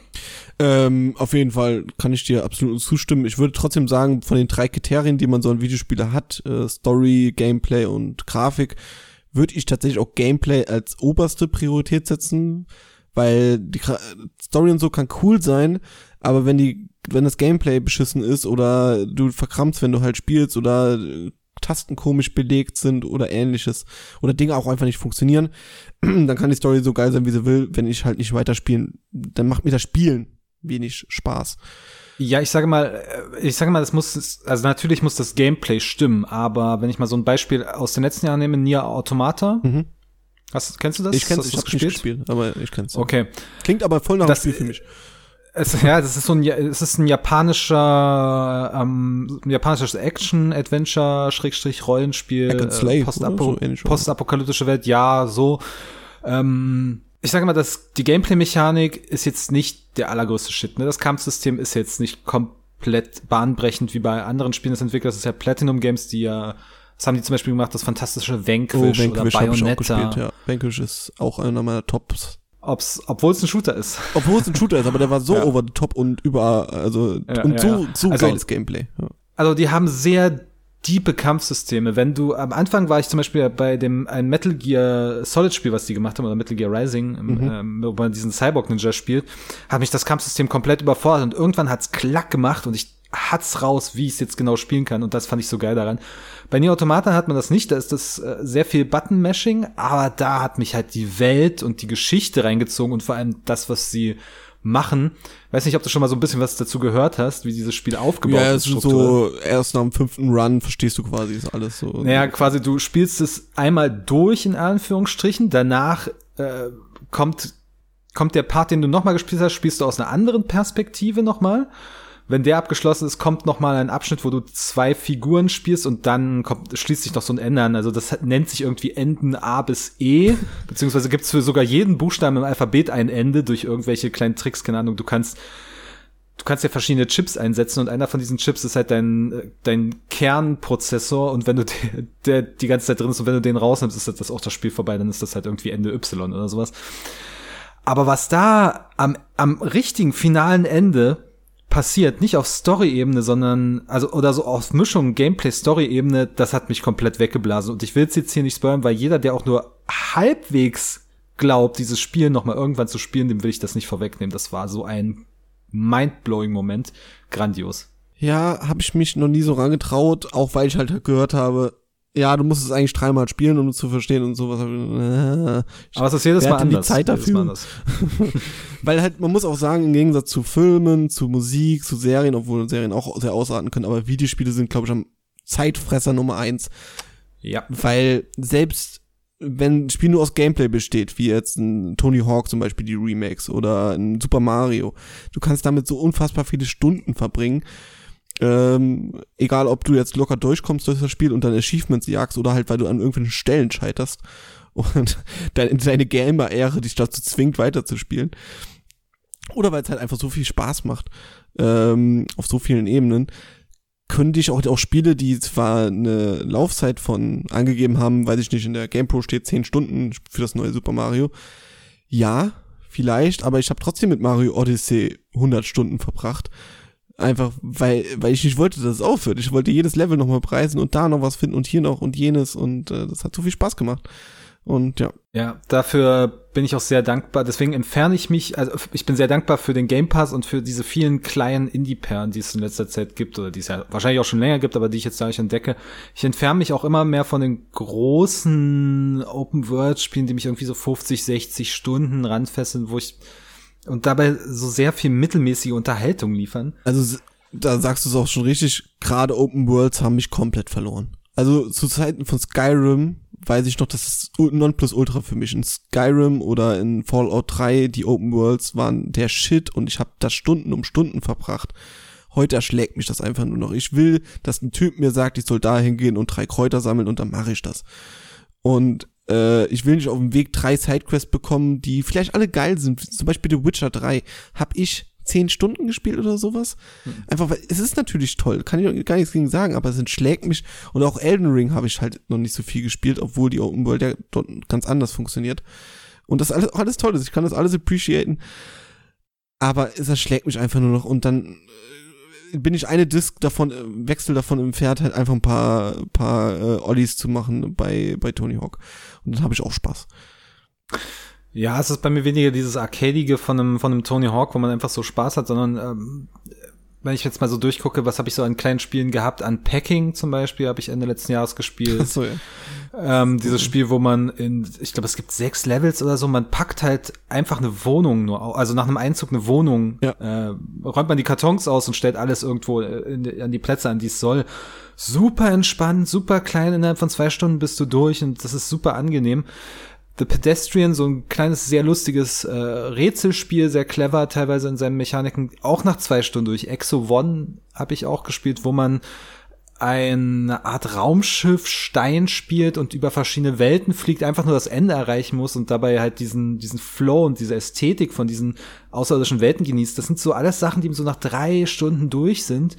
Ähm, auf jeden Fall kann ich dir absolut zustimmen. Ich würde trotzdem sagen, von den drei Kriterien, die man so ein Videospieler hat, äh, Story, Gameplay und Grafik, würde ich tatsächlich auch Gameplay als oberste Priorität setzen, weil die Story und so kann cool sein, aber wenn die, wenn das Gameplay beschissen ist oder du verkrampfst, wenn du halt spielst oder Tasten komisch belegt sind oder ähnliches oder Dinge auch einfach nicht funktionieren, dann kann die Story so geil sein, wie sie will. Wenn ich halt nicht weiterspielen, dann macht mir das Spielen wenig Spaß. Ja, ich sage mal, äh, ich sage mal, das muss, also natürlich muss das Gameplay stimmen, aber wenn ich mal so ein Beispiel aus den letzten Jahren nehme, Nier Automata. Mhm. Hast, kennst du das? Ich kenn's, ich hab's gespielt? gespielt, aber ich kenn's. Okay. Klingt aber voll nach das, Spiel für mich. Es, ja, das ist so ein, es ist ein japanischer, ähm, japanisches Action-Adventure, Schrägstrich Rollenspiel, äh, Postapo so postapokalyptische Welt, ja, so. Ähm, ich sage mal, dass die Gameplay-Mechanik ist jetzt nicht der allergrößte Shit. Ne? Das Kampfsystem ist jetzt nicht komplett bahnbrechend wie bei anderen Spielen des Entwicklers. Das ist ja Platinum Games, die ja Was haben die zum Beispiel gemacht? Das fantastische Vanquish, oh, Vanquish oder hab ich auch Bayonetta. gespielt, ja. Vanquish ist auch einer meiner Tops. Ob's, obwohl es ein Shooter ist. Obwohl es ein Shooter ist, aber der war so Ja. over the top und überall, also Ja, und so, so Also- geiles Gameplay. Also die haben sehr diepe Kampfsysteme. Wenn du am Anfang war ich zum Beispiel bei dem ein Metal Gear Solid Spiel, was die gemacht haben, oder Metal Gear Rising, Mhm. ähm, wo man diesen Cyborg Ninja spielt, hat mich das Kampfsystem komplett überfordert und irgendwann hat's klack gemacht und ich hat's raus, wie ich es jetzt genau spielen kann und das fand ich so geil daran. Bei Nier Automata hat man das nicht, da ist das äh, sehr viel Button Mashing, aber da hat mich halt die Welt und die Geschichte reingezogen und vor allem das, was sie machen. Weiß nicht, ob du schon mal so ein bisschen was dazu gehört hast, wie dieses Spiel aufgebaut Ja, ist. strukturell. so, erst nach dem fünften Run verstehst du quasi, ist alles so. Naja, quasi du spielst es einmal durch, in Anführungsstrichen. Danach äh, kommt, kommt der Part, den du nochmal gespielt hast, spielst du aus einer anderen Perspektive nochmal. Wenn der abgeschlossen ist, kommt nochmal ein Abschnitt, wo du zwei Figuren spielst und dann kommt, schließt sich noch so ein Ende an. Also das nennt sich irgendwie Enden A bis E, beziehungsweise gibt es für sogar jeden Buchstaben im Alphabet ein Ende durch irgendwelche kleinen Tricks, keine Ahnung. Du kannst du kannst ja verschiedene Chips einsetzen und einer von diesen Chips ist halt dein, dein Kernprozessor und wenn du der, der die ganze Zeit drin ist und wenn du den rausnimmst, ist das auch das Spiel vorbei, dann ist das halt irgendwie Ende Y oder sowas. Aber was da am, am richtigen finalen Ende passiert, nicht auf Story-Ebene, sondern, also, oder so auf Mischung Gameplay-Story-Ebene, das hat mich komplett weggeblasen. Und ich will es jetzt hier nicht spoilern, weil jeder, der auch nur halbwegs glaubt, dieses Spiel nochmal irgendwann zu spielen, dem will ich das nicht vorwegnehmen. Das war so ein mindblowing Moment. Grandios. Ja, habe ich mich noch nie so rangetraut, auch weil ich halt gehört habe, ja, du musst es eigentlich dreimal spielen, um es zu verstehen und sowas. Aber es ist jedes Wer Mal hat denn die anders. Zeit dafür? Anders. Weil halt, man muss auch sagen, im Gegensatz zu Filmen, zu Musik, zu Serien, obwohl Serien auch sehr ausarten können, aber Videospiele sind, glaube ich, am Zeitfresser Nummer eins. Ja. Weil selbst wenn ein Spiel nur aus Gameplay besteht, wie jetzt ein Tony Hawk zum Beispiel, die Remakes oder ein Super Mario, du kannst damit so unfassbar viele Stunden verbringen. Ähm, egal, ob du jetzt locker durchkommst durch das Spiel und dann Achievements jagst oder halt, weil du an irgendwelchen Stellen scheiterst und deine, Gamer-Ehre dich dazu zwingt, weiterzuspielen. Oder weil es halt einfach so viel Spaß macht, ähm, auf so vielen Ebenen könnte ich auch, auch Spiele, die zwar eine Laufzeit von angegeben haben, weiß ich nicht, in der GamePro steht 10 Stunden für das neue Super Mario. Ja, vielleicht, aber ich habe trotzdem mit Mario Odyssey 100 Stunden verbracht. Einfach, weil, weil ich nicht wollte, dass es aufhört. Ich wollte jedes Level nochmal preisen und da noch was finden und hier noch und jenes und äh, das hat so viel Spaß gemacht. Und ja, Ja, dafür bin ich auch sehr dankbar. Deswegen entferne ich mich, also ich bin sehr dankbar für den Game Pass und für diese vielen kleinen Indie-Perlen, die es in letzter Zeit gibt oder die es ja wahrscheinlich auch schon länger gibt, aber die ich jetzt dadurch entdecke. Ich entferne mich auch immer mehr von den großen Open-World-Spielen, die mich irgendwie so 50, 60 Stunden ranfesseln, wo ich und dabei so sehr viel mittelmäßige Unterhaltung liefern. also da sagst du es auch schon richtig, gerade Open Worlds haben mich komplett verloren. Also zu Zeiten von Skyrim weiß ich noch, das ist ul- Nonplusultra für mich. In Skyrim oder in Fallout 3, die Open Worlds waren der Shit und ich habe da Stunden um Stunden verbracht. Heute erschlägt mich das einfach nur noch. Ich will, dass ein Typ mir sagt, ich soll da hingehen und drei Kräuter sammeln und dann mache ich das. Und äh, ich will nicht auf dem Weg drei Sidequests bekommen, die vielleicht alle geil sind. Zum Beispiel The Witcher 3 habe ich zehn Stunden gespielt oder sowas. Einfach, weil es ist natürlich toll, kann ich gar nichts gegen sagen, aber es entschlägt mich. Und auch Elden Ring habe ich halt noch nicht so viel gespielt, obwohl die Open World ja dort ganz anders funktioniert. Und das alles, alles toll ist. Ich kann das alles appreciaten. Aber es erschlägt mich einfach nur noch und dann äh, bin ich eine Disc davon, äh, Wechsel davon entfernt, halt einfach ein paar, paar äh, Ollies zu machen bei, bei Tony Hawk. Und dann habe ich auch Spaß. Ja, es ist bei mir weniger dieses Arcadige von einem, von einem Tony Hawk, wo man einfach so Spaß hat, sondern ähm, wenn ich jetzt mal so durchgucke, was habe ich so an kleinen Spielen gehabt? An Packing zum Beispiel habe ich Ende letzten Jahres gespielt. So, ja. ähm, dieses Spiel, wo man in, ich glaube, es gibt sechs Levels oder so, man packt halt einfach eine Wohnung nur, also nach einem Einzug eine Wohnung, Ja. äh, räumt man die Kartons aus und stellt alles irgendwo äh, in, an die Plätze, an die es soll. Super entspannt, super klein, innerhalb von zwei Stunden bist du durch und das ist super angenehm. The Pedestrian, so ein kleines, sehr lustiges äh, Rätselspiel, sehr clever, teilweise in seinen Mechaniken, auch nach zwei Stunden durch. Exo One habe ich auch gespielt, wo man eine Art Raumschiff Stein spielt und über verschiedene Welten fliegt, einfach nur das Ende erreichen muss und dabei halt diesen, diesen Flow und diese Ästhetik von diesen außerirdischen Welten genießt. Das sind so alles Sachen, die so nach drei Stunden durch sind.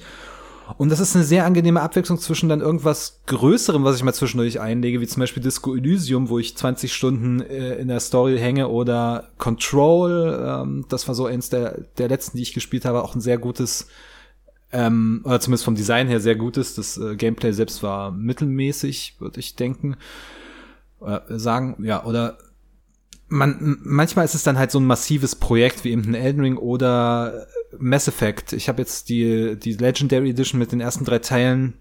Und das ist eine sehr angenehme Abwechslung zwischen dann irgendwas Größerem, was ich mal zwischendurch einlege, wie zum Beispiel Disco Elysium, wo ich 20 Stunden äh, in der Story hänge, oder Control, ähm, das war so eins der, der letzten, die ich gespielt habe, auch ein sehr gutes, ähm, oder zumindest vom Design her sehr gutes. Das äh, Gameplay selbst war mittelmäßig, würde ich denken. Oder sagen, ja, oder man, manchmal ist es dann halt so ein massives Projekt wie eben ein Elden Ring oder Mass Effect. Ich habe jetzt die, die Legendary Edition mit den ersten drei Teilen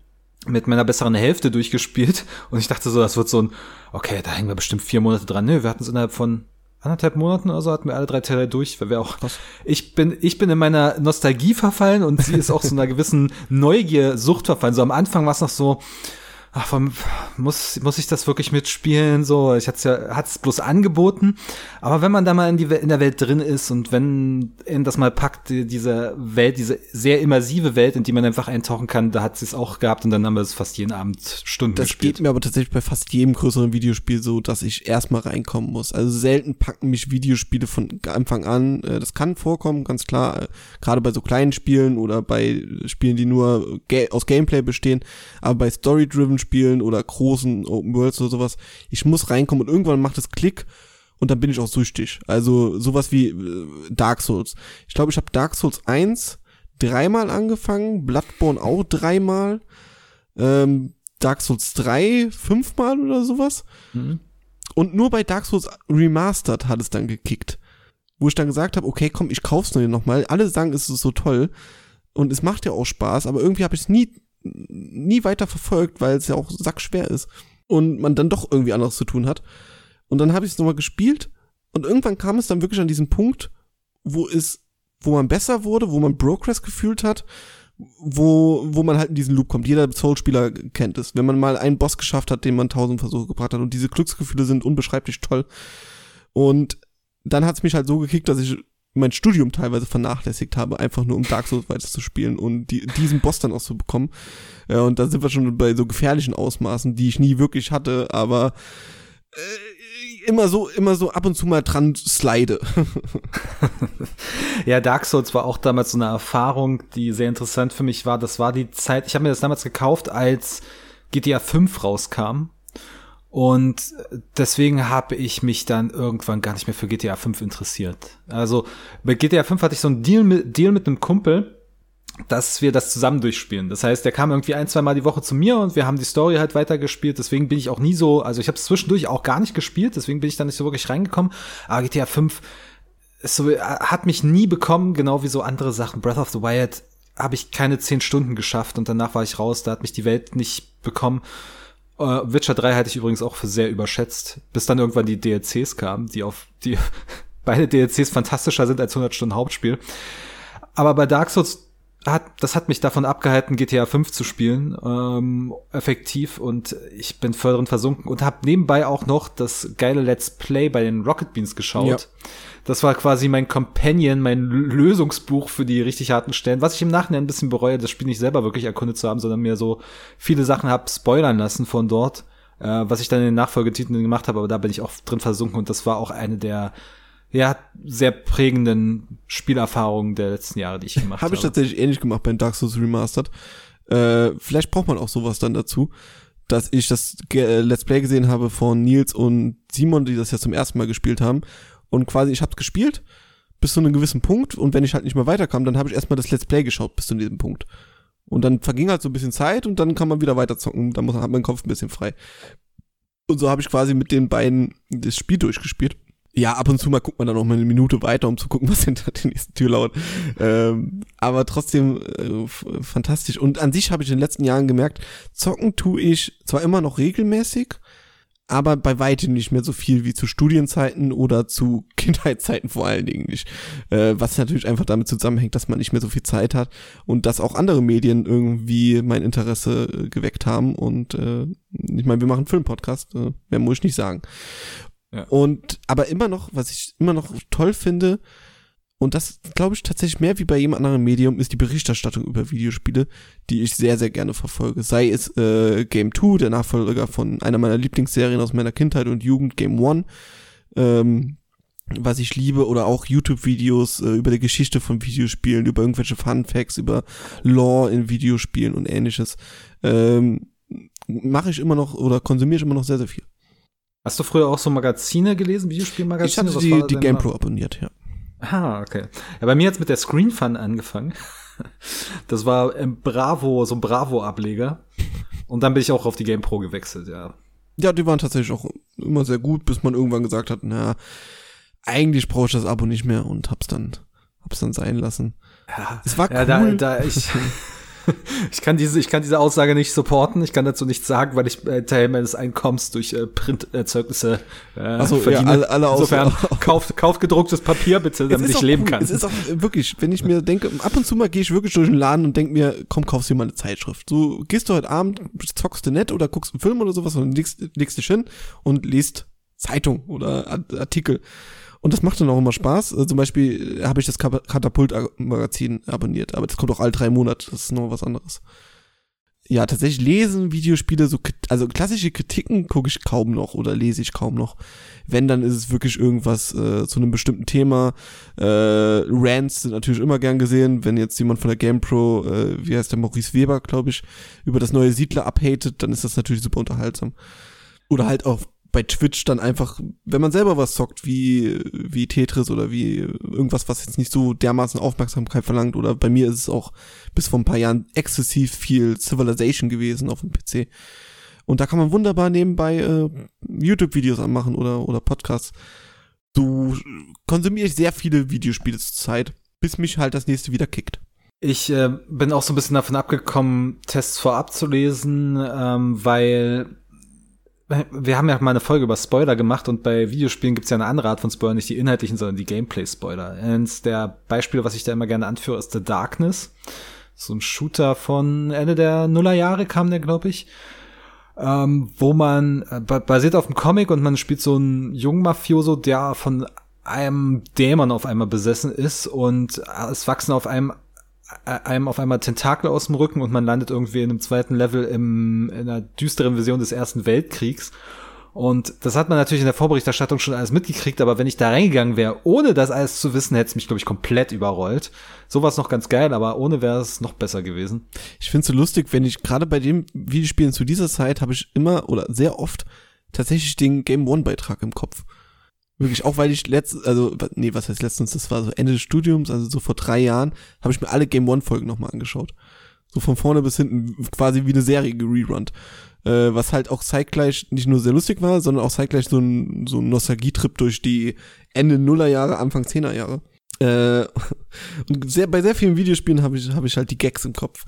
mit meiner besseren Hälfte durchgespielt und ich dachte so, das wird so ein, okay, da hängen wir bestimmt vier Monate dran. Nö, wir hatten es innerhalb von anderthalb Monaten oder so hatten wir alle drei Teile durch, weil wir auch, Krass. ich bin, ich bin in meiner Nostalgie verfallen und sie ist auch so einer gewissen Neugier-Sucht verfallen. So am Anfang war es noch so, ach, muss, muss ich das wirklich mitspielen? So, ich hat's ja, hat's bloß angeboten. Aber wenn man da mal in, die, in der Welt drin ist und wenn ihn das mal packt, die, diese Welt, diese sehr immersive Welt, in die man einfach eintauchen kann, da hat sie es auch gehabt und dann haben wir es fast jeden Abend Stunden das gespielt. Das geht mir aber tatsächlich bei fast jedem größeren Videospiel so, dass ich erstmal reinkommen muss. Also selten packen mich Videospiele von Anfang an. Äh, das kann vorkommen, ganz klar. Äh, gerade bei so kleinen Spielen oder bei Spielen, die nur aus Gameplay bestehen. Aber bei Story-Driven Spielen oder großen Open Worlds oder sowas. Ich muss reinkommen und irgendwann macht es Klick und dann bin ich auch süchtig. Also sowas wie äh, Dark Souls. Ich glaube, ich habe Dark Souls 1 dreimal angefangen, Bloodborne auch dreimal, ähm, Dark Souls 3 fünfmal oder sowas. Mhm. Und nur bei Dark Souls Remastered hat es dann gekickt. Wo ich dann gesagt habe, okay, komm, ich kauf's nur nochmal. Alle sagen, es ist so toll. Und es macht ja auch Spaß, aber irgendwie habe ich es nie nie weiter verfolgt, weil es ja auch sackschwer ist und man dann doch irgendwie anderes zu tun hat. Und dann habe ich es nochmal gespielt und irgendwann kam es dann wirklich an diesen Punkt, wo es, wo man besser wurde, wo man Progress gefühlt hat, wo, wo man halt in diesen Loop kommt. Jeder Soul-Spieler kennt es. Wenn man mal einen Boss geschafft hat, den man tausend Versuche gebracht hat und diese Glücksgefühle sind unbeschreiblich toll. Und dann hat es mich halt so gekickt, dass ich mein Studium teilweise vernachlässigt habe, einfach nur um Dark Souls weiter zu spielen und die, diesen Boss dann auch zu bekommen. Ja, und da sind wir schon bei so gefährlichen Ausmaßen, die ich nie wirklich hatte, aber äh, immer so, immer so ab und zu mal dran slide. ja, Dark Souls war auch damals so eine Erfahrung, die sehr interessant für mich war. Das war die Zeit, ich habe mir das damals gekauft, als GTA 5 rauskam. Und deswegen habe ich mich dann irgendwann gar nicht mehr für GTA 5 interessiert. Also bei GTA 5 hatte ich so einen Deal mit, Deal mit einem Kumpel, dass wir das zusammen durchspielen. Das heißt, der kam irgendwie ein, zwei Mal die Woche zu mir und wir haben die Story halt weitergespielt. Deswegen bin ich auch nie so, also ich habe es zwischendurch auch gar nicht gespielt, deswegen bin ich da nicht so wirklich reingekommen. Aber GTA 5 ist so, hat mich nie bekommen, genau wie so andere Sachen. Breath of the Wild habe ich keine zehn Stunden geschafft und danach war ich raus, da hat mich die Welt nicht bekommen. Uh, Witcher 3 hatte ich übrigens auch für sehr überschätzt, bis dann irgendwann die DLCs kamen, die auf die beide DLCs fantastischer sind als 100 Stunden Hauptspiel. Aber bei Dark Souls hat, das hat mich davon abgehalten, GTA 5 zu spielen, ähm, effektiv und ich bin voll drin versunken und habe nebenbei auch noch das geile Let's Play bei den Rocket Beans geschaut. Ja. Das war quasi mein Companion, mein Lösungsbuch für die richtig harten Stellen, was ich im Nachhinein ein bisschen bereue, das Spiel nicht selber wirklich erkundet zu haben, sondern mir so viele Sachen hab spoilern lassen von dort, äh, was ich dann in den Nachfolgetiteln gemacht habe, aber da bin ich auch drin versunken und das war auch eine der ja, sehr prägenden Spielerfahrungen der letzten Jahre, die ich gemacht habe. habe ich tatsächlich ähnlich gemacht bei Dark Souls Remastered. Äh, vielleicht braucht man auch sowas dann dazu, dass ich das äh, Let's Play gesehen habe von Nils und Simon, die das ja zum ersten Mal gespielt haben und quasi, ich habe gespielt bis zu einem gewissen Punkt und wenn ich halt nicht mehr weiterkam, dann habe ich erstmal das Let's Play geschaut bis zu diesem Punkt. Und dann verging halt so ein bisschen Zeit und dann kann man wieder weiter zocken, dann muss, hat mein Kopf ein bisschen frei. Und so habe ich quasi mit den beiden das Spiel durchgespielt. Ja, ab und zu mal guckt man dann noch mal eine Minute weiter, um zu gucken, was hinter der nächsten Tür lauert. Ähm, aber trotzdem äh, fantastisch. Und an sich habe ich in den letzten Jahren gemerkt, zocken tue ich zwar immer noch regelmäßig, aber bei weitem nicht mehr so viel wie zu Studienzeiten oder zu Kindheitszeiten vor allen Dingen nicht. Äh, was natürlich einfach damit zusammenhängt, dass man nicht mehr so viel Zeit hat und dass auch andere Medien irgendwie mein Interesse äh, geweckt haben. Und äh, ich meine, wir machen Filmpodcast, äh, mehr muss ich nicht sagen. Und aber immer noch, was ich immer noch toll finde, und das glaube ich tatsächlich mehr wie bei jedem anderen Medium, ist die Berichterstattung über Videospiele, die ich sehr, sehr gerne verfolge. Sei es äh, Game 2, der Nachfolger von einer meiner Lieblingsserien aus meiner Kindheit und Jugend, Game 1. Ähm, was ich liebe, oder auch YouTube-Videos äh, über die Geschichte von Videospielen, über irgendwelche Fun Facts, über Lore in Videospielen und ähnliches. Ähm, mache ich immer noch oder konsumiere ich immer noch sehr, sehr viel. Hast du früher auch so Magazine gelesen, Videospielmagazine? Ich hatte die, die GamePro abonniert, ja. Ah, okay. Ja, bei mir hat's mit der Screen Fun angefangen. Das war im Bravo, so ein Bravo-Ableger. Und dann bin ich auch auf die GamePro gewechselt, ja. Ja, die waren tatsächlich auch immer sehr gut, bis man irgendwann gesagt hat, na, eigentlich brauche ich das Abo nicht mehr und hab's dann, hab's dann sein lassen. Ja, Es war ja da, cool. da ich, ich kann diese, ich kann diese Aussage nicht supporten. Ich kann dazu nichts sagen, weil ich äh, Teil meines Einkommens durch äh, Printerzeugnisse äh, Ach so, ja, verdiene. alle- alle aus- Insofern kauft, kauft gedrucktes Papier bitte, damit ich leben cool. kann. Es ist auch äh, wirklich, wenn ich mir denke, ab und zu mal gehe ich wirklich durch den Laden und denke mir, komm, kaufst dir mal eine Zeitschrift. So, gehst du heute Abend, zockst du nett oder guckst einen Film oder sowas und legst, legst dich hin und liest Zeitung oder Art- Artikel. Und das macht dann auch immer Spaß. Äh, Zum Beispiel äh, habe ich das Katapult-Magazin abonniert, aber das kommt auch alle drei Monate, das ist noch was anderes. Ja, tatsächlich lesen Videospiele, so, also klassische Kritiken gucke ich kaum noch oder lese ich kaum noch. Wenn, dann ist es wirklich irgendwas äh, zu einem bestimmten Thema. Äh, Rants sind natürlich immer gern gesehen. Wenn jetzt jemand von der GamePro, äh, wie heißt der, Maurice Weber, glaube ich, über das neue Siedler abhatet, dann ist das natürlich super unterhaltsam. Oder halt auch bei Twitch dann einfach, wenn man selber was zockt, wie, wie Tetris oder wie irgendwas, was jetzt nicht so dermaßen Aufmerksamkeit verlangt. Oder bei mir ist es auch bis vor ein paar Jahren exzessiv viel Civilization gewesen auf dem PC. Und da kann man wunderbar nebenbei äh, YouTube-Videos anmachen oder, oder Podcasts. So konsumiere ich sehr viele Videospiele zur Zeit, bis mich halt das nächste wieder kickt. Ich äh, bin auch so ein bisschen davon abgekommen, Tests vorab zu lesen, ähm, weil wir haben ja mal eine Folge über Spoiler gemacht und bei Videospielen gibt's ja eine andere Art von Spoiler, nicht die inhaltlichen, sondern die Gameplay-Spoiler. Eins der Beispiele, was ich da immer gerne anführe, ist The Darkness. So ein Shooter von Ende der Nullerjahre kam der, glaube ich. Ähm, wo man äh, ba- basiert auf dem Comic und man spielt so einen jungen Mafioso, der von einem Dämon auf einmal besessen ist und äh, es wachsen auf einem einem auf einmal Tentakel aus dem Rücken und man landet irgendwie in einem zweiten Level im, in einer düsteren Version des Ersten Weltkriegs. Und das hat man natürlich in der Vorberichterstattung schon alles mitgekriegt, aber wenn ich da reingegangen wäre, ohne das alles zu wissen, hätte es mich, glaube ich, komplett überrollt. Sowas noch ganz geil, aber ohne wäre es noch besser gewesen. Ich finde es so lustig, wenn ich gerade bei dem Videospielen zu dieser Zeit habe ich immer oder sehr oft tatsächlich den Game One Beitrag im Kopf. Wirklich, auch weil ich letzt, also, nee, was heißt letztens, das war so Ende des Studiums, also so vor drei Jahren, habe ich mir alle Game One Folgen nochmal angeschaut. So von vorne bis hinten, quasi wie eine Serie gererunnt. Äh, was halt auch zeitgleich nicht nur sehr lustig war, sondern auch zeitgleich so ein, so ein Nostalgietrip durch die Ende Nullerjahre, Anfang Zehnerjahre. Äh, und sehr, bei sehr vielen Videospielen habe ich, habe ich halt die Gags im Kopf.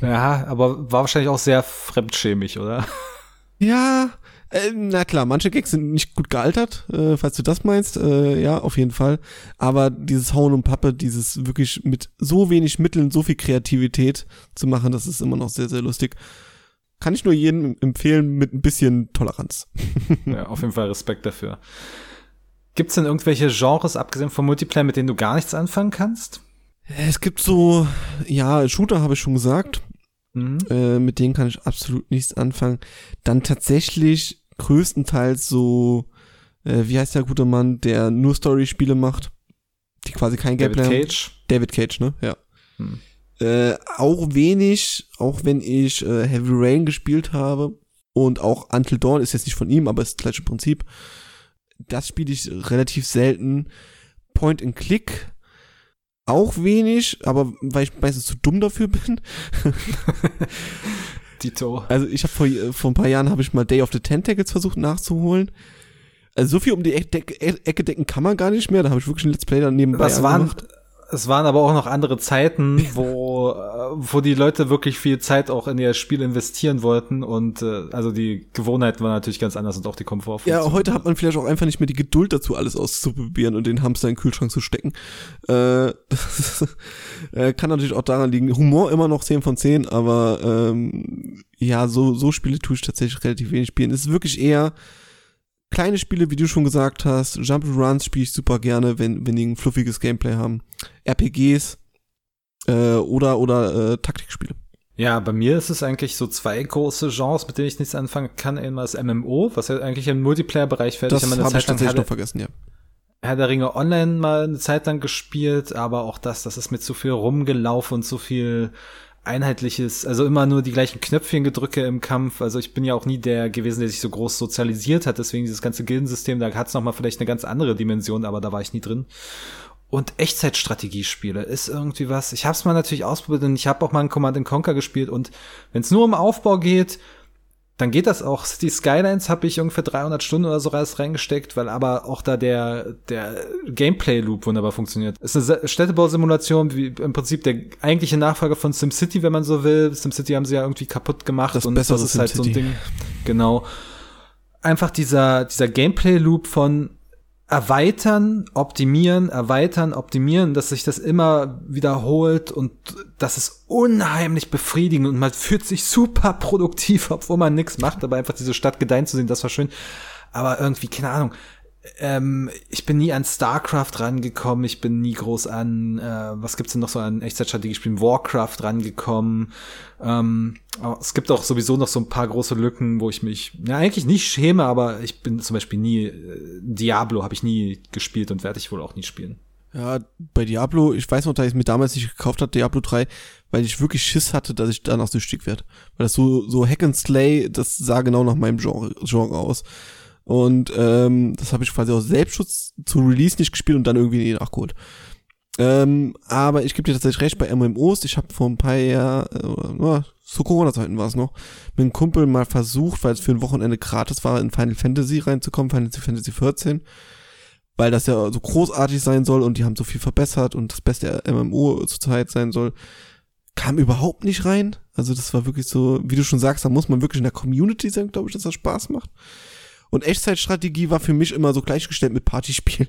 Ja, aber war wahrscheinlich auch sehr fremdschämig, oder? Ja, äh, na klar, manche Gags sind nicht gut gealtert, äh, falls du das meinst, äh, ja, auf jeden Fall. Aber dieses Hauen und Pappe, dieses wirklich mit so wenig Mitteln, so viel Kreativität zu machen, das ist immer noch sehr, sehr lustig. Kann ich nur jedem empfehlen mit ein bisschen Toleranz. Ja, auf jeden Fall Respekt dafür. Gibt's denn irgendwelche Genres, abgesehen vom Multiplayer, mit denen du gar nichts anfangen kannst? Es gibt so, ja, Shooter habe ich schon gesagt, Mhm. äh, mit denen kann ich absolut nichts anfangen. Dann tatsächlich größtenteils so, äh, wie heißt der gute Mann, der nur Story-Spiele macht, die quasi kein David Gameplay haben. Cage. David Cage, ne? Ja. Hm. Äh, auch wenig, auch wenn ich äh, Heavy Rain gespielt habe und auch Until Dawn ist jetzt nicht von ihm, aber ist das gleiche Prinzip. Das spiele ich relativ selten. Point and Click auch wenig, aber weil ich meistens zu dumm dafür bin. Dito. Also ich habe vor, vor ein paar Jahren habe ich mal Day of the Tentacles versucht nachzuholen. Also so viel um die Ecke, Ecke decken kann man gar nicht mehr. Da habe ich wirklich ein Let's Play dann nebenbei Das waren, angemacht. Es waren aber auch noch andere Zeiten, wo, äh, wo die Leute wirklich viel Zeit auch in ihr Spiel investieren wollten und äh, also die Gewohnheiten waren natürlich ganz anders und auch die Komfortfunktion. Ja, heute hat man vielleicht auch einfach nicht mehr die Geduld dazu, alles auszuprobieren und den Hamster in den Kühlschrank zu stecken. Äh, äh, kann natürlich auch daran liegen. Humor immer noch 10 von 10, aber ähm, ja, so, so Spiele tue ich tatsächlich relativ wenig spielen. Es ist wirklich eher kleine Spiele, wie du schon gesagt hast. Jump'n'Runs spiele ich super gerne, wenn, wenn die ein fluffiges Gameplay haben. RPGs äh, oder, oder äh, Taktikspiele. Ja, bei mir ist es eigentlich so zwei große Genres, mit denen ich nichts anfangen kann. Einmal das MMO, was ja eigentlich im Multiplayer-Bereich fällt. Das habe ich tatsächlich noch vergessen, ja. Herr der Ringe Online mal eine Zeit lang gespielt, aber auch das, das ist mit zu viel rumgelaufen und zu viel einheitliches, also immer nur die gleichen Knöpfchen gedrücke im Kampf. Also ich bin ja auch nie der gewesen, der sich so groß sozialisiert hat. Deswegen dieses ganze Gildensystem, da hat es nochmal vielleicht eine ganz andere Dimension, aber da war ich nie drin. Und Echtzeitstrategiespiele ist irgendwie was. Ich habe es mal natürlich ausprobiert und ich habe auch mal ein Command Conquer gespielt und wenn es nur um Aufbau geht, dann geht das auch. City Skylines habe ich ungefähr 300 Stunden oder so reingesteckt, weil aber auch da der, der Gameplay-Loop wunderbar funktioniert. Es ist eine Städtebausimulation, wie im Prinzip der eigentliche Nachfolger von SimCity, wenn man so will. SimCity haben sie ja irgendwie kaputt gemacht Das und das ist halt so ein. Ding. Genau. Einfach dieser, dieser Gameplay-Loop von erweitern, optimieren, erweitern, optimieren, dass sich das immer wiederholt und das ist unheimlich befriedigend und man fühlt sich super produktiv, obwohl man nichts macht, aber einfach diese Stadt gedeihen zu sehen, das war schön. Aber irgendwie, keine Ahnung, ähm, ich bin nie an StarCraft rangekommen, ich bin nie groß an, äh, was gibt's denn noch so an Echtzeitstrategiespielen, Warcraft rangekommen. Ähm, es gibt auch sowieso noch so ein paar große Lücken, wo ich mich, ja eigentlich nicht schäme, aber ich bin zum Beispiel nie, äh, Diablo habe ich nie gespielt und werde ich wohl auch nie spielen. Ja, bei Diablo, ich weiß noch, dass ich es mir damals nicht gekauft habe, Diablo 3, weil ich wirklich Schiss hatte, dass ich danach süchtig werde. Weil das so, so Hack and Slay, das sah genau nach meinem Genre, Genre aus. Und ähm, das habe ich quasi aus Selbstschutz zu Release nicht gespielt und dann irgendwie nachgeholt. Ähm, aber ich gebe dir tatsächlich recht bei MMOs. Ich habe vor ein paar Jahren, äh, äh, zu Corona-Zeiten war es noch, mit einem Kumpel mal versucht, weil es für ein Wochenende gratis war, in Final Fantasy reinzukommen, Final Fantasy 14 weil das ja so großartig sein soll und die haben so viel verbessert und das beste MMO zurzeit sein soll, kam überhaupt nicht rein. Also das war wirklich so, wie du schon sagst, da muss man wirklich in der Community sein, glaube ich, dass das Spaß macht. Und Echtzeitstrategie war für mich immer so gleichgestellt mit Partyspiel.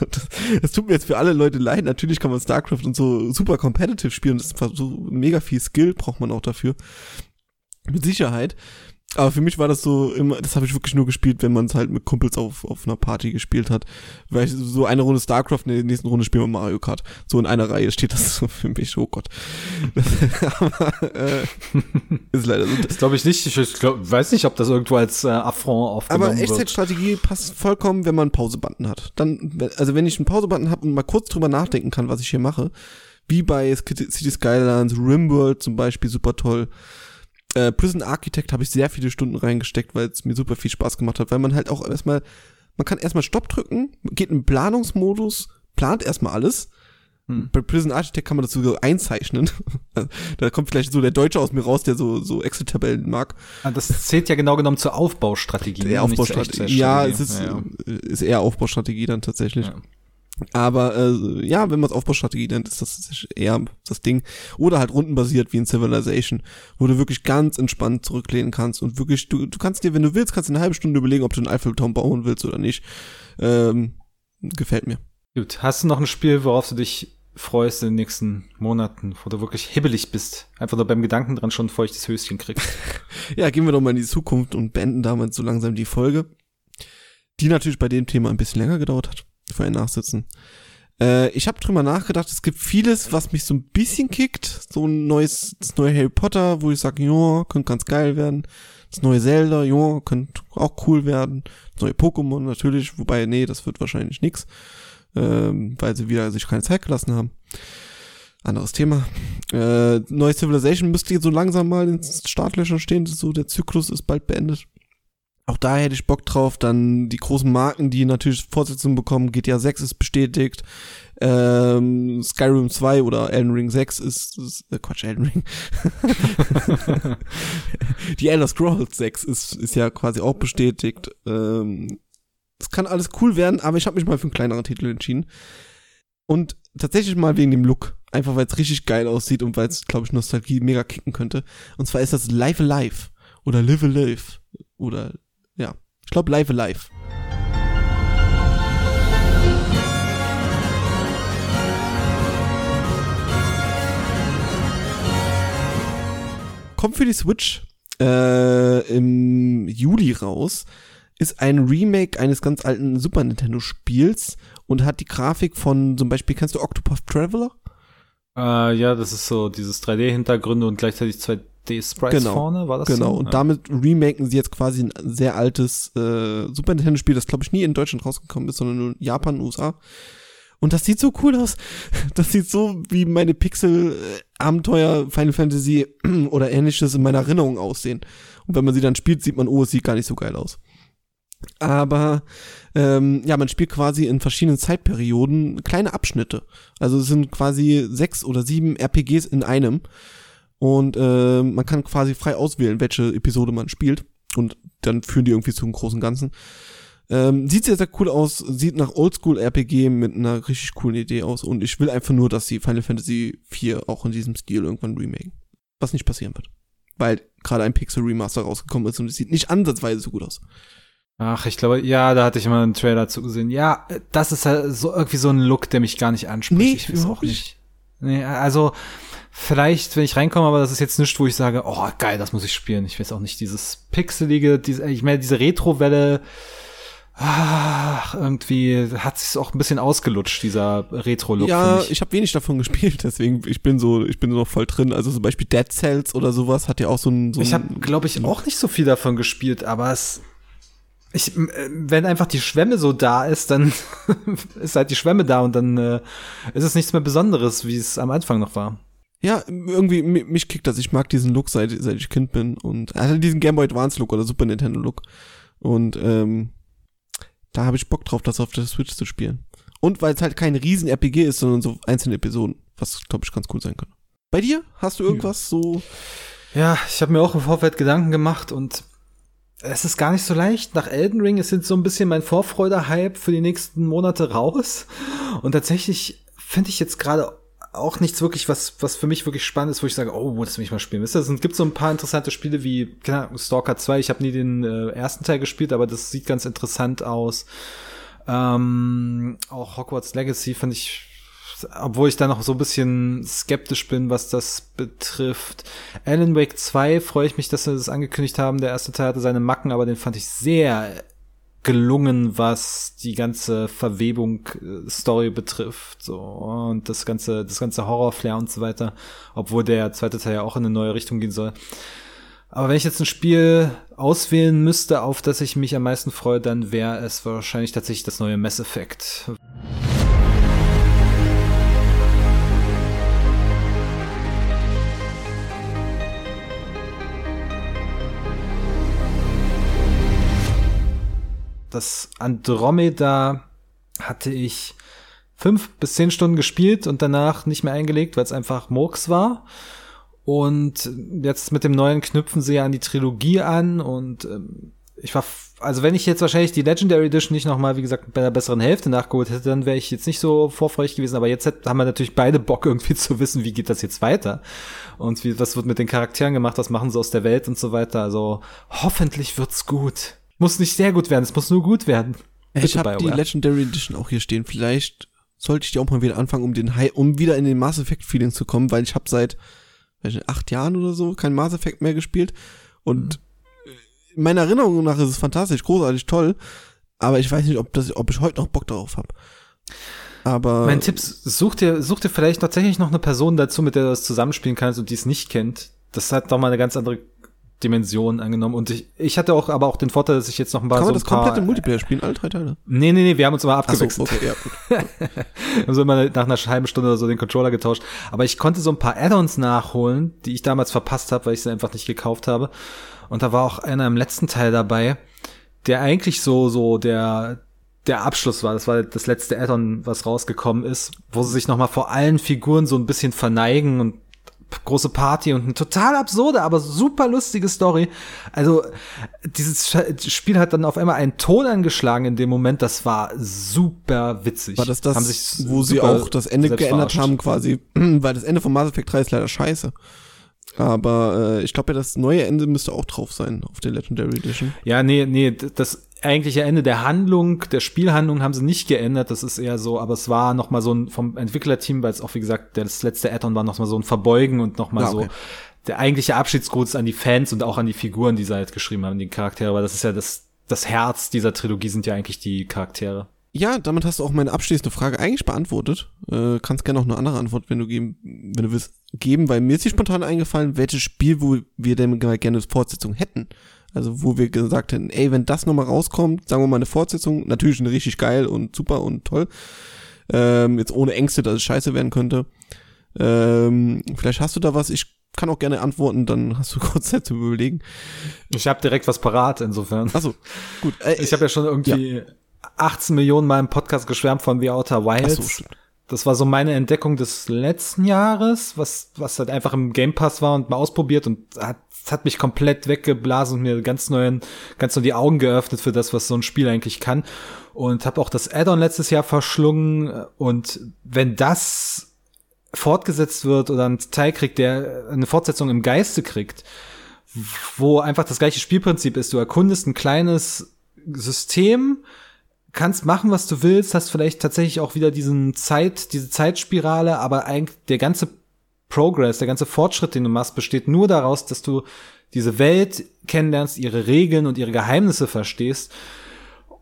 Und das, das tut mir jetzt für alle Leute leid. Natürlich kann man StarCraft und so super competitive spielen. Das ist so mega viel Skill braucht man auch dafür. Mit Sicherheit. Aber für mich war das so immer, das habe ich wirklich nur gespielt, wenn man es halt mit Kumpels auf, auf einer Party gespielt hat. Weil ich so eine Runde StarCraft, in der nächsten Runde spielen wir Mario Kart. So in einer Reihe steht das so für mich, oh Gott. Aber, äh, ist leider so. Das glaube ich nicht. Ich, glaub, weiß nicht, ob das irgendwo als äh, Affront aufgenommen Aber wird. Echtzeitstrategie passt vollkommen, wenn man einen Pausebutton hat. Dann, also wenn ich einen Pausebutton habe und mal kurz drüber nachdenken kann, was ich hier mache, wie bei City Skylines, Rimworld zum Beispiel, super toll. Äh, Prison Architect habe ich sehr viele Stunden reingesteckt, weil es mir super viel Spaß gemacht hat, weil man halt auch erstmal, man kann erstmal Stopp drücken, geht in Planungsmodus, plant erstmal alles. Hm. Bei Prison Architect kann man das sogar einzeichnen. da kommt vielleicht so der Deutsche aus mir raus, der so, so Excel-Tabellen mag. Ah, Das zählt ja genau genommen zur Aufbaustrategie. Der ne, Aufbaustrategie. Ja, es ist, Ja, ja. ist eher Aufbaustrategie dann tatsächlich. Ja. Aber äh, ja, wenn man es Aufbaustrategie nennt, ist das eher das Ding. Oder halt rundenbasiert wie in Civilization, wo du wirklich ganz entspannt zurücklehnen kannst und wirklich, du, du kannst dir, wenn du willst, kannst du eine halbe Stunde überlegen, ob du einen Eiffelturm bauen willst oder nicht. Ähm, gefällt mir. Gut, hast du noch ein Spiel, worauf du dich freust in den nächsten Monaten, wo du wirklich hibbelig bist? Einfach nur beim Gedanken dran schon ein feuchtes Höschen kriegst. Ja, gehen wir doch mal in die Zukunft und beenden damit so langsam die Folge. Die natürlich bei dem Thema ein bisschen länger gedauert hat, für ein Nachsitzen. Äh, ich habe drüber nachgedacht, es gibt vieles, was mich so ein bisschen kickt. So ein neues, das neue Harry Potter, wo ich sage, ja, könnte ganz geil werden. Das neue Zelda, ja, könnte auch cool werden. Das neue Pokémon natürlich, wobei, nee, das wird wahrscheinlich nix. Ähm, weil sie wieder sich keine Zeit gelassen haben. Anderes Thema. Äh, neue Civilization müsste jetzt so langsam mal in Startlöchern stehen. So, der Zyklus ist bald beendet. Auch da hätte ich Bock drauf. Dann die großen Marken, die natürlich Fortsetzungen bekommen. GTA 6 ist bestätigt. Ähm, Skyrim 2 oder Elden Ring 6 ist, ist äh, Quatsch, Elden Ring. die Elder Scrolls 6 ist, ist ja quasi auch bestätigt. Ähm, es kann alles cool werden, aber ich habe mich mal für einen kleineren Titel entschieden. Und tatsächlich mal wegen dem Look. Einfach weil es richtig geil aussieht und weil es, glaube ich, Nostalgie mega kicken könnte. Und zwar ist das Live Alive. Oder Live Alive. Oder. Ich glaube Live Alive. Kommt für die Switch äh, im Juli raus. Ist ein Remake eines ganz alten Super Nintendo Spiels und hat die Grafik von zum Beispiel, kennst du Octopath Traveler? äh, ja, das ist so dieses 3D-Hintergründe und gleichzeitig 2D 2D-Sprites Genau, vorne, war das Genau, so? und Ja. damit remaken sie jetzt quasi ein sehr altes äh, Super Nintendo-Spiel, das glaube ich nie in Deutschland rausgekommen ist, sondern nur in Japan und USA. Und das sieht so cool aus. Das sieht so wie meine Pixel-Abenteuer Final Fantasy oder ähnliches in meiner Erinnerung aussehen. Und wenn man sie dann spielt, sieht man, oh, es sieht gar nicht so geil aus. Aber ähm, ja, man spielt quasi in verschiedenen Zeitperioden kleine Abschnitte. Also es sind quasi sechs oder sieben RPGs in einem. Und äh, man kann quasi frei auswählen, welche Episode man spielt. Und dann führen die irgendwie zum großen Ganzen. Ähm, sieht sehr, sehr cool aus, sieht nach Oldschool-RPG mit einer richtig coolen Idee aus. Und ich will einfach nur, dass sie Final Fantasy IV auch in diesem Stil irgendwann remaken. Was nicht passieren wird. Weil gerade ein Pixel Remaster rausgekommen ist und es sieht nicht ansatzweise so gut aus. Ach, ich glaube, ja, da hatte ich immer einen Trailer zu gesehen. Ja, das ist halt so irgendwie so ein Look, der mich gar nicht anspricht. Nee, ich weiß auch nicht. Nee, also vielleicht, wenn ich reinkomme, aber das ist jetzt nicht, wo ich sage, oh geil, das muss ich spielen. Ich weiß auch nicht, dieses pixelige, diese, ich meine, diese Retro-Welle, ach, irgendwie hat sich auch ein bisschen ausgelutscht, dieser Retro-Look. ja, ich. ich habe wenig davon gespielt, deswegen ich bin so, ich bin so noch voll drin. Also zum Beispiel Dead Cells oder sowas hat ja auch so ein. So Ich habe, glaube ich, auch nicht so viel davon gespielt, aber es. Ich, äh, wenn einfach die Schwemme so da ist, dann ist halt die Schwemme da und dann äh, ist es nichts mehr Besonderes, wie es am Anfang noch war. Ja, irgendwie, mi- mich kickt das. Ich mag diesen Look, seit, seit ich Kind bin. Und er hatte diesen Game Boy Advance Look oder Super Nintendo Look. Und ähm, da habe ich Bock drauf, das auf der Switch zu spielen. Und weil es halt kein riesen RPG ist, sondern so einzelne Episoden, was, glaube ich, ganz cool sein kann. Bei dir? Hast du irgendwas so? Ja, ich habe mir auch im Vorfeld Gedanken gemacht und es ist gar nicht so leicht. Nach Elden Ring ist jetzt so ein bisschen mein Vorfreude-Hype für die nächsten Monate raus. Und tatsächlich finde ich jetzt gerade auch nichts wirklich, was, was für mich wirklich spannend ist, wo ich sage, oh, das will ich mal spielen. Wisst ihr, Es gibt so ein paar interessante Spiele wie, keine Stalker 2. Ich habe nie den äh, ersten Teil gespielt, aber das sieht ganz interessant aus. Ähm, auch Hogwarts Legacy fand ich, obwohl ich da noch so ein bisschen skeptisch bin, was das betrifft. Alan Wake 2 freue ich mich, dass sie das angekündigt haben. Der erste Teil hatte seine Macken, aber den fand ich sehr gelungen, was die ganze Verwebung äh, Story betrifft, so und das ganze das ganze Horrorflair und so weiter, obwohl der zweite Teil ja auch in eine neue Richtung gehen soll. Aber wenn ich jetzt ein Spiel auswählen müsste, auf das ich mich am meisten freue, dann wäre es wahrscheinlich tatsächlich das neue Mass Effect. Das Andromeda hatte ich fünf bis zehn Stunden gespielt und danach nicht mehr eingelegt, weil es einfach Murks war. Und jetzt mit dem neuen knüpfen sie ja an die Trilogie an und ähm, ich war, also wenn ich jetzt wahrscheinlich die Legendary Edition nicht nochmal, wie gesagt, bei der besseren Hälfte nachgeholt hätte, dann wäre ich jetzt nicht so vorfreudig gewesen, aber jetzt haben wir natürlich beide Bock irgendwie zu wissen, wie geht das jetzt weiter und wie, was wird mit den Charakteren gemacht, was machen sie aus der Welt und so weiter, also hoffentlich wird's gut. Muss nicht sehr gut werden, es muss nur gut werden. ich Bitte, habe die. Legendary Edition auch hier stehen. Vielleicht sollte ich die auch mal wieder anfangen, um den High, um wieder in den Mass Effect Feeling zu kommen, weil ich habe seit weiß nicht, acht Jahren oder so kein Mass Effect mehr gespielt und Mhm. meiner Erinnerung nach ist es fantastisch, großartig, toll, aber ich weiß nicht, ob das, ob ich heute noch Bock darauf habe. Aber Mein Tipp, such dir, such dir vielleicht tatsächlich noch eine Person dazu, mit der du das zusammenspielen kannst und die es nicht kennt. Das hat doch mal eine ganz andere Dimension angenommen. Und ich, ich hatte auch aber auch den Vorteil, dass ich jetzt noch ein paar kann man so das ein paar, komplett im Multiplayer spielen, alle drei Teile? Nee, nee, nee, wir haben uns immer Ach so, abgewechselt. okay, ja, gut. Wir haben so immer nach einer halben Stunde oder so den Controller getauscht. Aber ich konnte so ein paar Add-ons nachholen, die ich damals verpasst habe, weil ich sie einfach nicht gekauft habe. Und da war auch einer im letzten Teil dabei, der eigentlich so, so der, der Abschluss war. Das war das letzte Add-on, was rausgekommen ist, wo sie sich nochmal vor allen Figuren so ein bisschen verneigen und große Party und eine total absurde, aber super lustige Story. Also dieses Spiel hat dann auf einmal einen Ton angeschlagen in dem Moment, das war super witzig. War das das, Haben sich wo sie auch das Ende geändert haben quasi, weil das Ende von Mass Effect 3 ist leider scheiße. Aber äh, ich glaube ja, das neue Ende müsste auch drauf sein auf der Legendary Edition. Ja, nee, nee, das eigentliche Ende der Handlung, der Spielhandlung haben sie nicht geändert. Das ist eher so, aber es war noch mal so ein vom Entwicklerteam, weil es auch wie gesagt das letzte Add-on war noch mal so ein Verbeugen und noch mal Ja, so okay. der eigentliche Abschiedsgruß an die Fans und auch an die Figuren, die sie halt geschrieben haben, die Charaktere, weil das ist ja das das Herz dieser Trilogie sind ja eigentlich die Charaktere. Ja, damit hast du auch meine abschließende Frage eigentlich beantwortet. Äh, kannst gerne noch eine andere Antwort, wenn du geben, wenn du willst, geben, weil mir ist hier spontan eingefallen, welches Spiel, wo wir denn gerne eine Fortsetzung hätten. Also wo wir gesagt hätten, ey, wenn das nochmal rauskommt, sagen wir mal eine Fortsetzung, natürlich eine richtig geil und super und toll. Ähm, jetzt ohne Ängste, dass es scheiße werden könnte. Ähm, vielleicht hast du da was, ich kann auch gerne antworten, dann hast du kurz Zeit zu überlegen. Ich habe direkt was parat, insofern. Achso, gut. Äh, ich habe ja schon irgendwie ja. 18 Millionen Mal im Podcast geschwärmt von The Outer Wilds. Ach so. Das war so meine Entdeckung des letzten Jahres, was, was halt einfach im Game Pass war und mal ausprobiert und hat, hat mich komplett weggeblasen und mir ganz neuen, ganz neu die Augen geöffnet für das, was so ein Spiel eigentlich kann. Und habe auch das Add-on letztes Jahr verschlungen und wenn das fortgesetzt wird oder ein Teil kriegt, der eine Fortsetzung im Geiste kriegt, wo einfach das gleiche Spielprinzip ist, du erkundest ein kleines System, kannst machen, was du willst, hast vielleicht tatsächlich auch wieder diesen Zeit, diese Zeitspirale, aber eigentlich der ganze Progress, der ganze Fortschritt, den du machst, besteht nur daraus, dass du diese Welt kennenlernst, ihre Regeln und ihre Geheimnisse verstehst.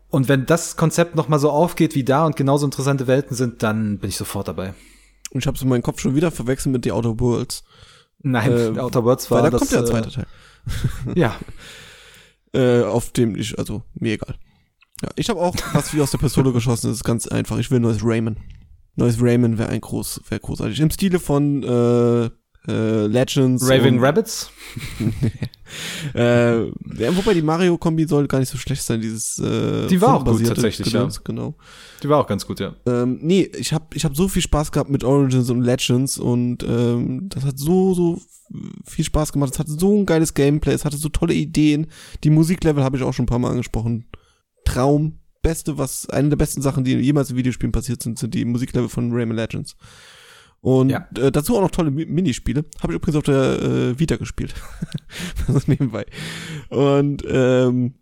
Und wenn das Konzept noch mal so aufgeht wie da und genauso interessante Welten sind, dann bin ich sofort dabei. Und ich habe so meinen Kopf schon wieder verwechselt mit The Outer Worlds. Nein, äh, Outer Worlds war weil da das, kommt ja der zweite Teil. ja. äh, auf dem ich, also mir egal. Ja, ich habe auch was wie aus der Pistole geschossen. Das ist ganz einfach. Ich will neues Rayman. Neues Rayman wäre ein groß, wäre großartig. Im Stile von äh, äh, Legends. Raving Rabbits. äh, wobei die Mario-Kombi soll gar nicht so schlecht sein. Dieses äh, Die war auch gut tatsächlich, Gedöns, ja. Genau. Die war auch ganz gut, ja. Ähm, nee, ich habe ich hab so viel Spaß gehabt mit Origins und Legends und ähm, das hat so, so viel Spaß gemacht. Es hatte so ein geiles Gameplay, es hatte so tolle Ideen. Die Musiklevel habe ich auch schon ein paar Mal angesprochen. Traum. Beste, was, eine der besten Sachen, die jemals in Videospielen passiert sind, sind die Musiklevel von Rayman Legends. Und ja. äh, dazu auch noch tolle Minispiele. Habe ich übrigens auf der äh, Vita gespielt. also nebenbei. Und ähm,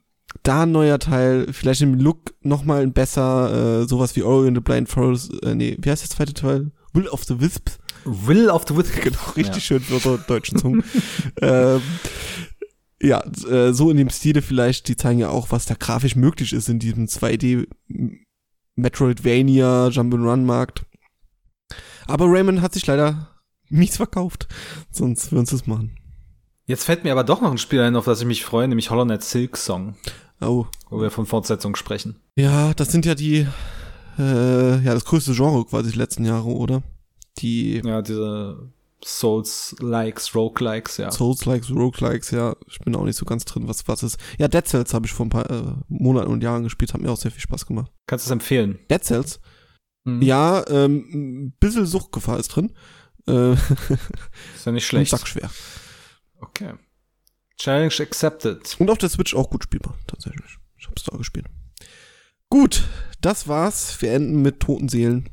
da ein neuer Teil, vielleicht im Look nochmal ein besser, äh, sowas wie Ori and the Blind Forest, äh, nee, wie heißt der zweite Teil? Will of the Wisps. Will of the Wisps. Genau, richtig ja. schön für so deutschen Zungen. ähm, ja, äh, so in dem Stile vielleicht, die zeigen ja auch, was da grafisch möglich ist in diesem 2D Metroidvania Jump'n'Run Markt. Aber Raymond hat sich leider mies verkauft, sonst würden sie es machen. Jetzt fällt mir aber doch noch ein Spiel ein, auf das ich mich freue, nämlich Hollow Knight Silk Song. Oh. Wo wir von Fortsetzung sprechen. Ja, das sind ja die, äh, ja, das größte Genre quasi die letzten Jahre, oder? Die. Ja, diese Souls-Likes, Roguelikes, ja. Souls-Likes, Roguelikes, ja. Ich bin auch nicht so ganz drin, was was ist. Ja, Dead Cells habe ich vor ein paar äh, Monaten und Jahren gespielt, hat mir auch sehr viel Spaß gemacht. Kannst du es empfehlen? Dead Cells? Mhm. Ja, ähm, ein bisschen Suchtgefahr ist drin. Äh, ist ja nicht schlecht. Sackschwer. Okay. Challenge accepted. Und auf der Switch auch gut spielbar, tatsächlich. Ich hab's da gespielt. Gut, das war's. Wir enden mit toten Seelen.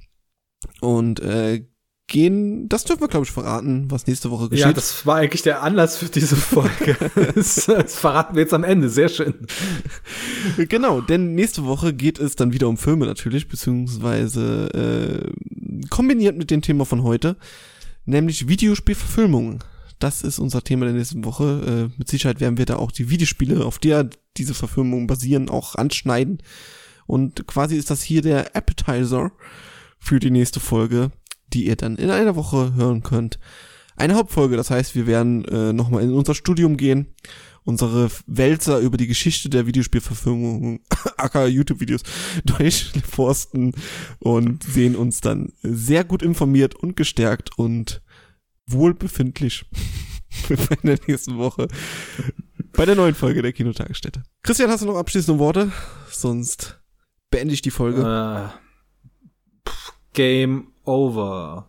Und äh, gehen, das dürfen wir, glaube ich, verraten, was nächste Woche geschieht. Ja, das war eigentlich der Anlass für diese Folge. das, das, verraten wir jetzt am Ende, sehr schön. Genau, denn nächste Woche geht es dann wieder um Filme natürlich, beziehungsweise äh, kombiniert mit dem Thema von heute, nämlich Videospielverfilmungen. Das ist unser Thema der nächsten Woche. Äh, mit Sicherheit werden wir da auch die Videospiele, auf der diese Verfilmungen basieren, auch anschneiden. Und quasi ist das hier der Appetizer für die nächste Folge die ihr dann in einer Woche hören könnt. Eine Hauptfolge, das heißt, wir werden äh, nochmal in unser Studium gehen, unsere Wälzer über die Geschichte der Videospielverfilmung, aka YouTube-Videos, durchforsten und sehen uns dann sehr gut informiert und gestärkt und wohlbefindlich in der nächsten Woche bei der neuen Folge der Kinotagesstätte. Christian, hast du noch abschließende Worte? Sonst beende ich die Folge. Uh, Game over.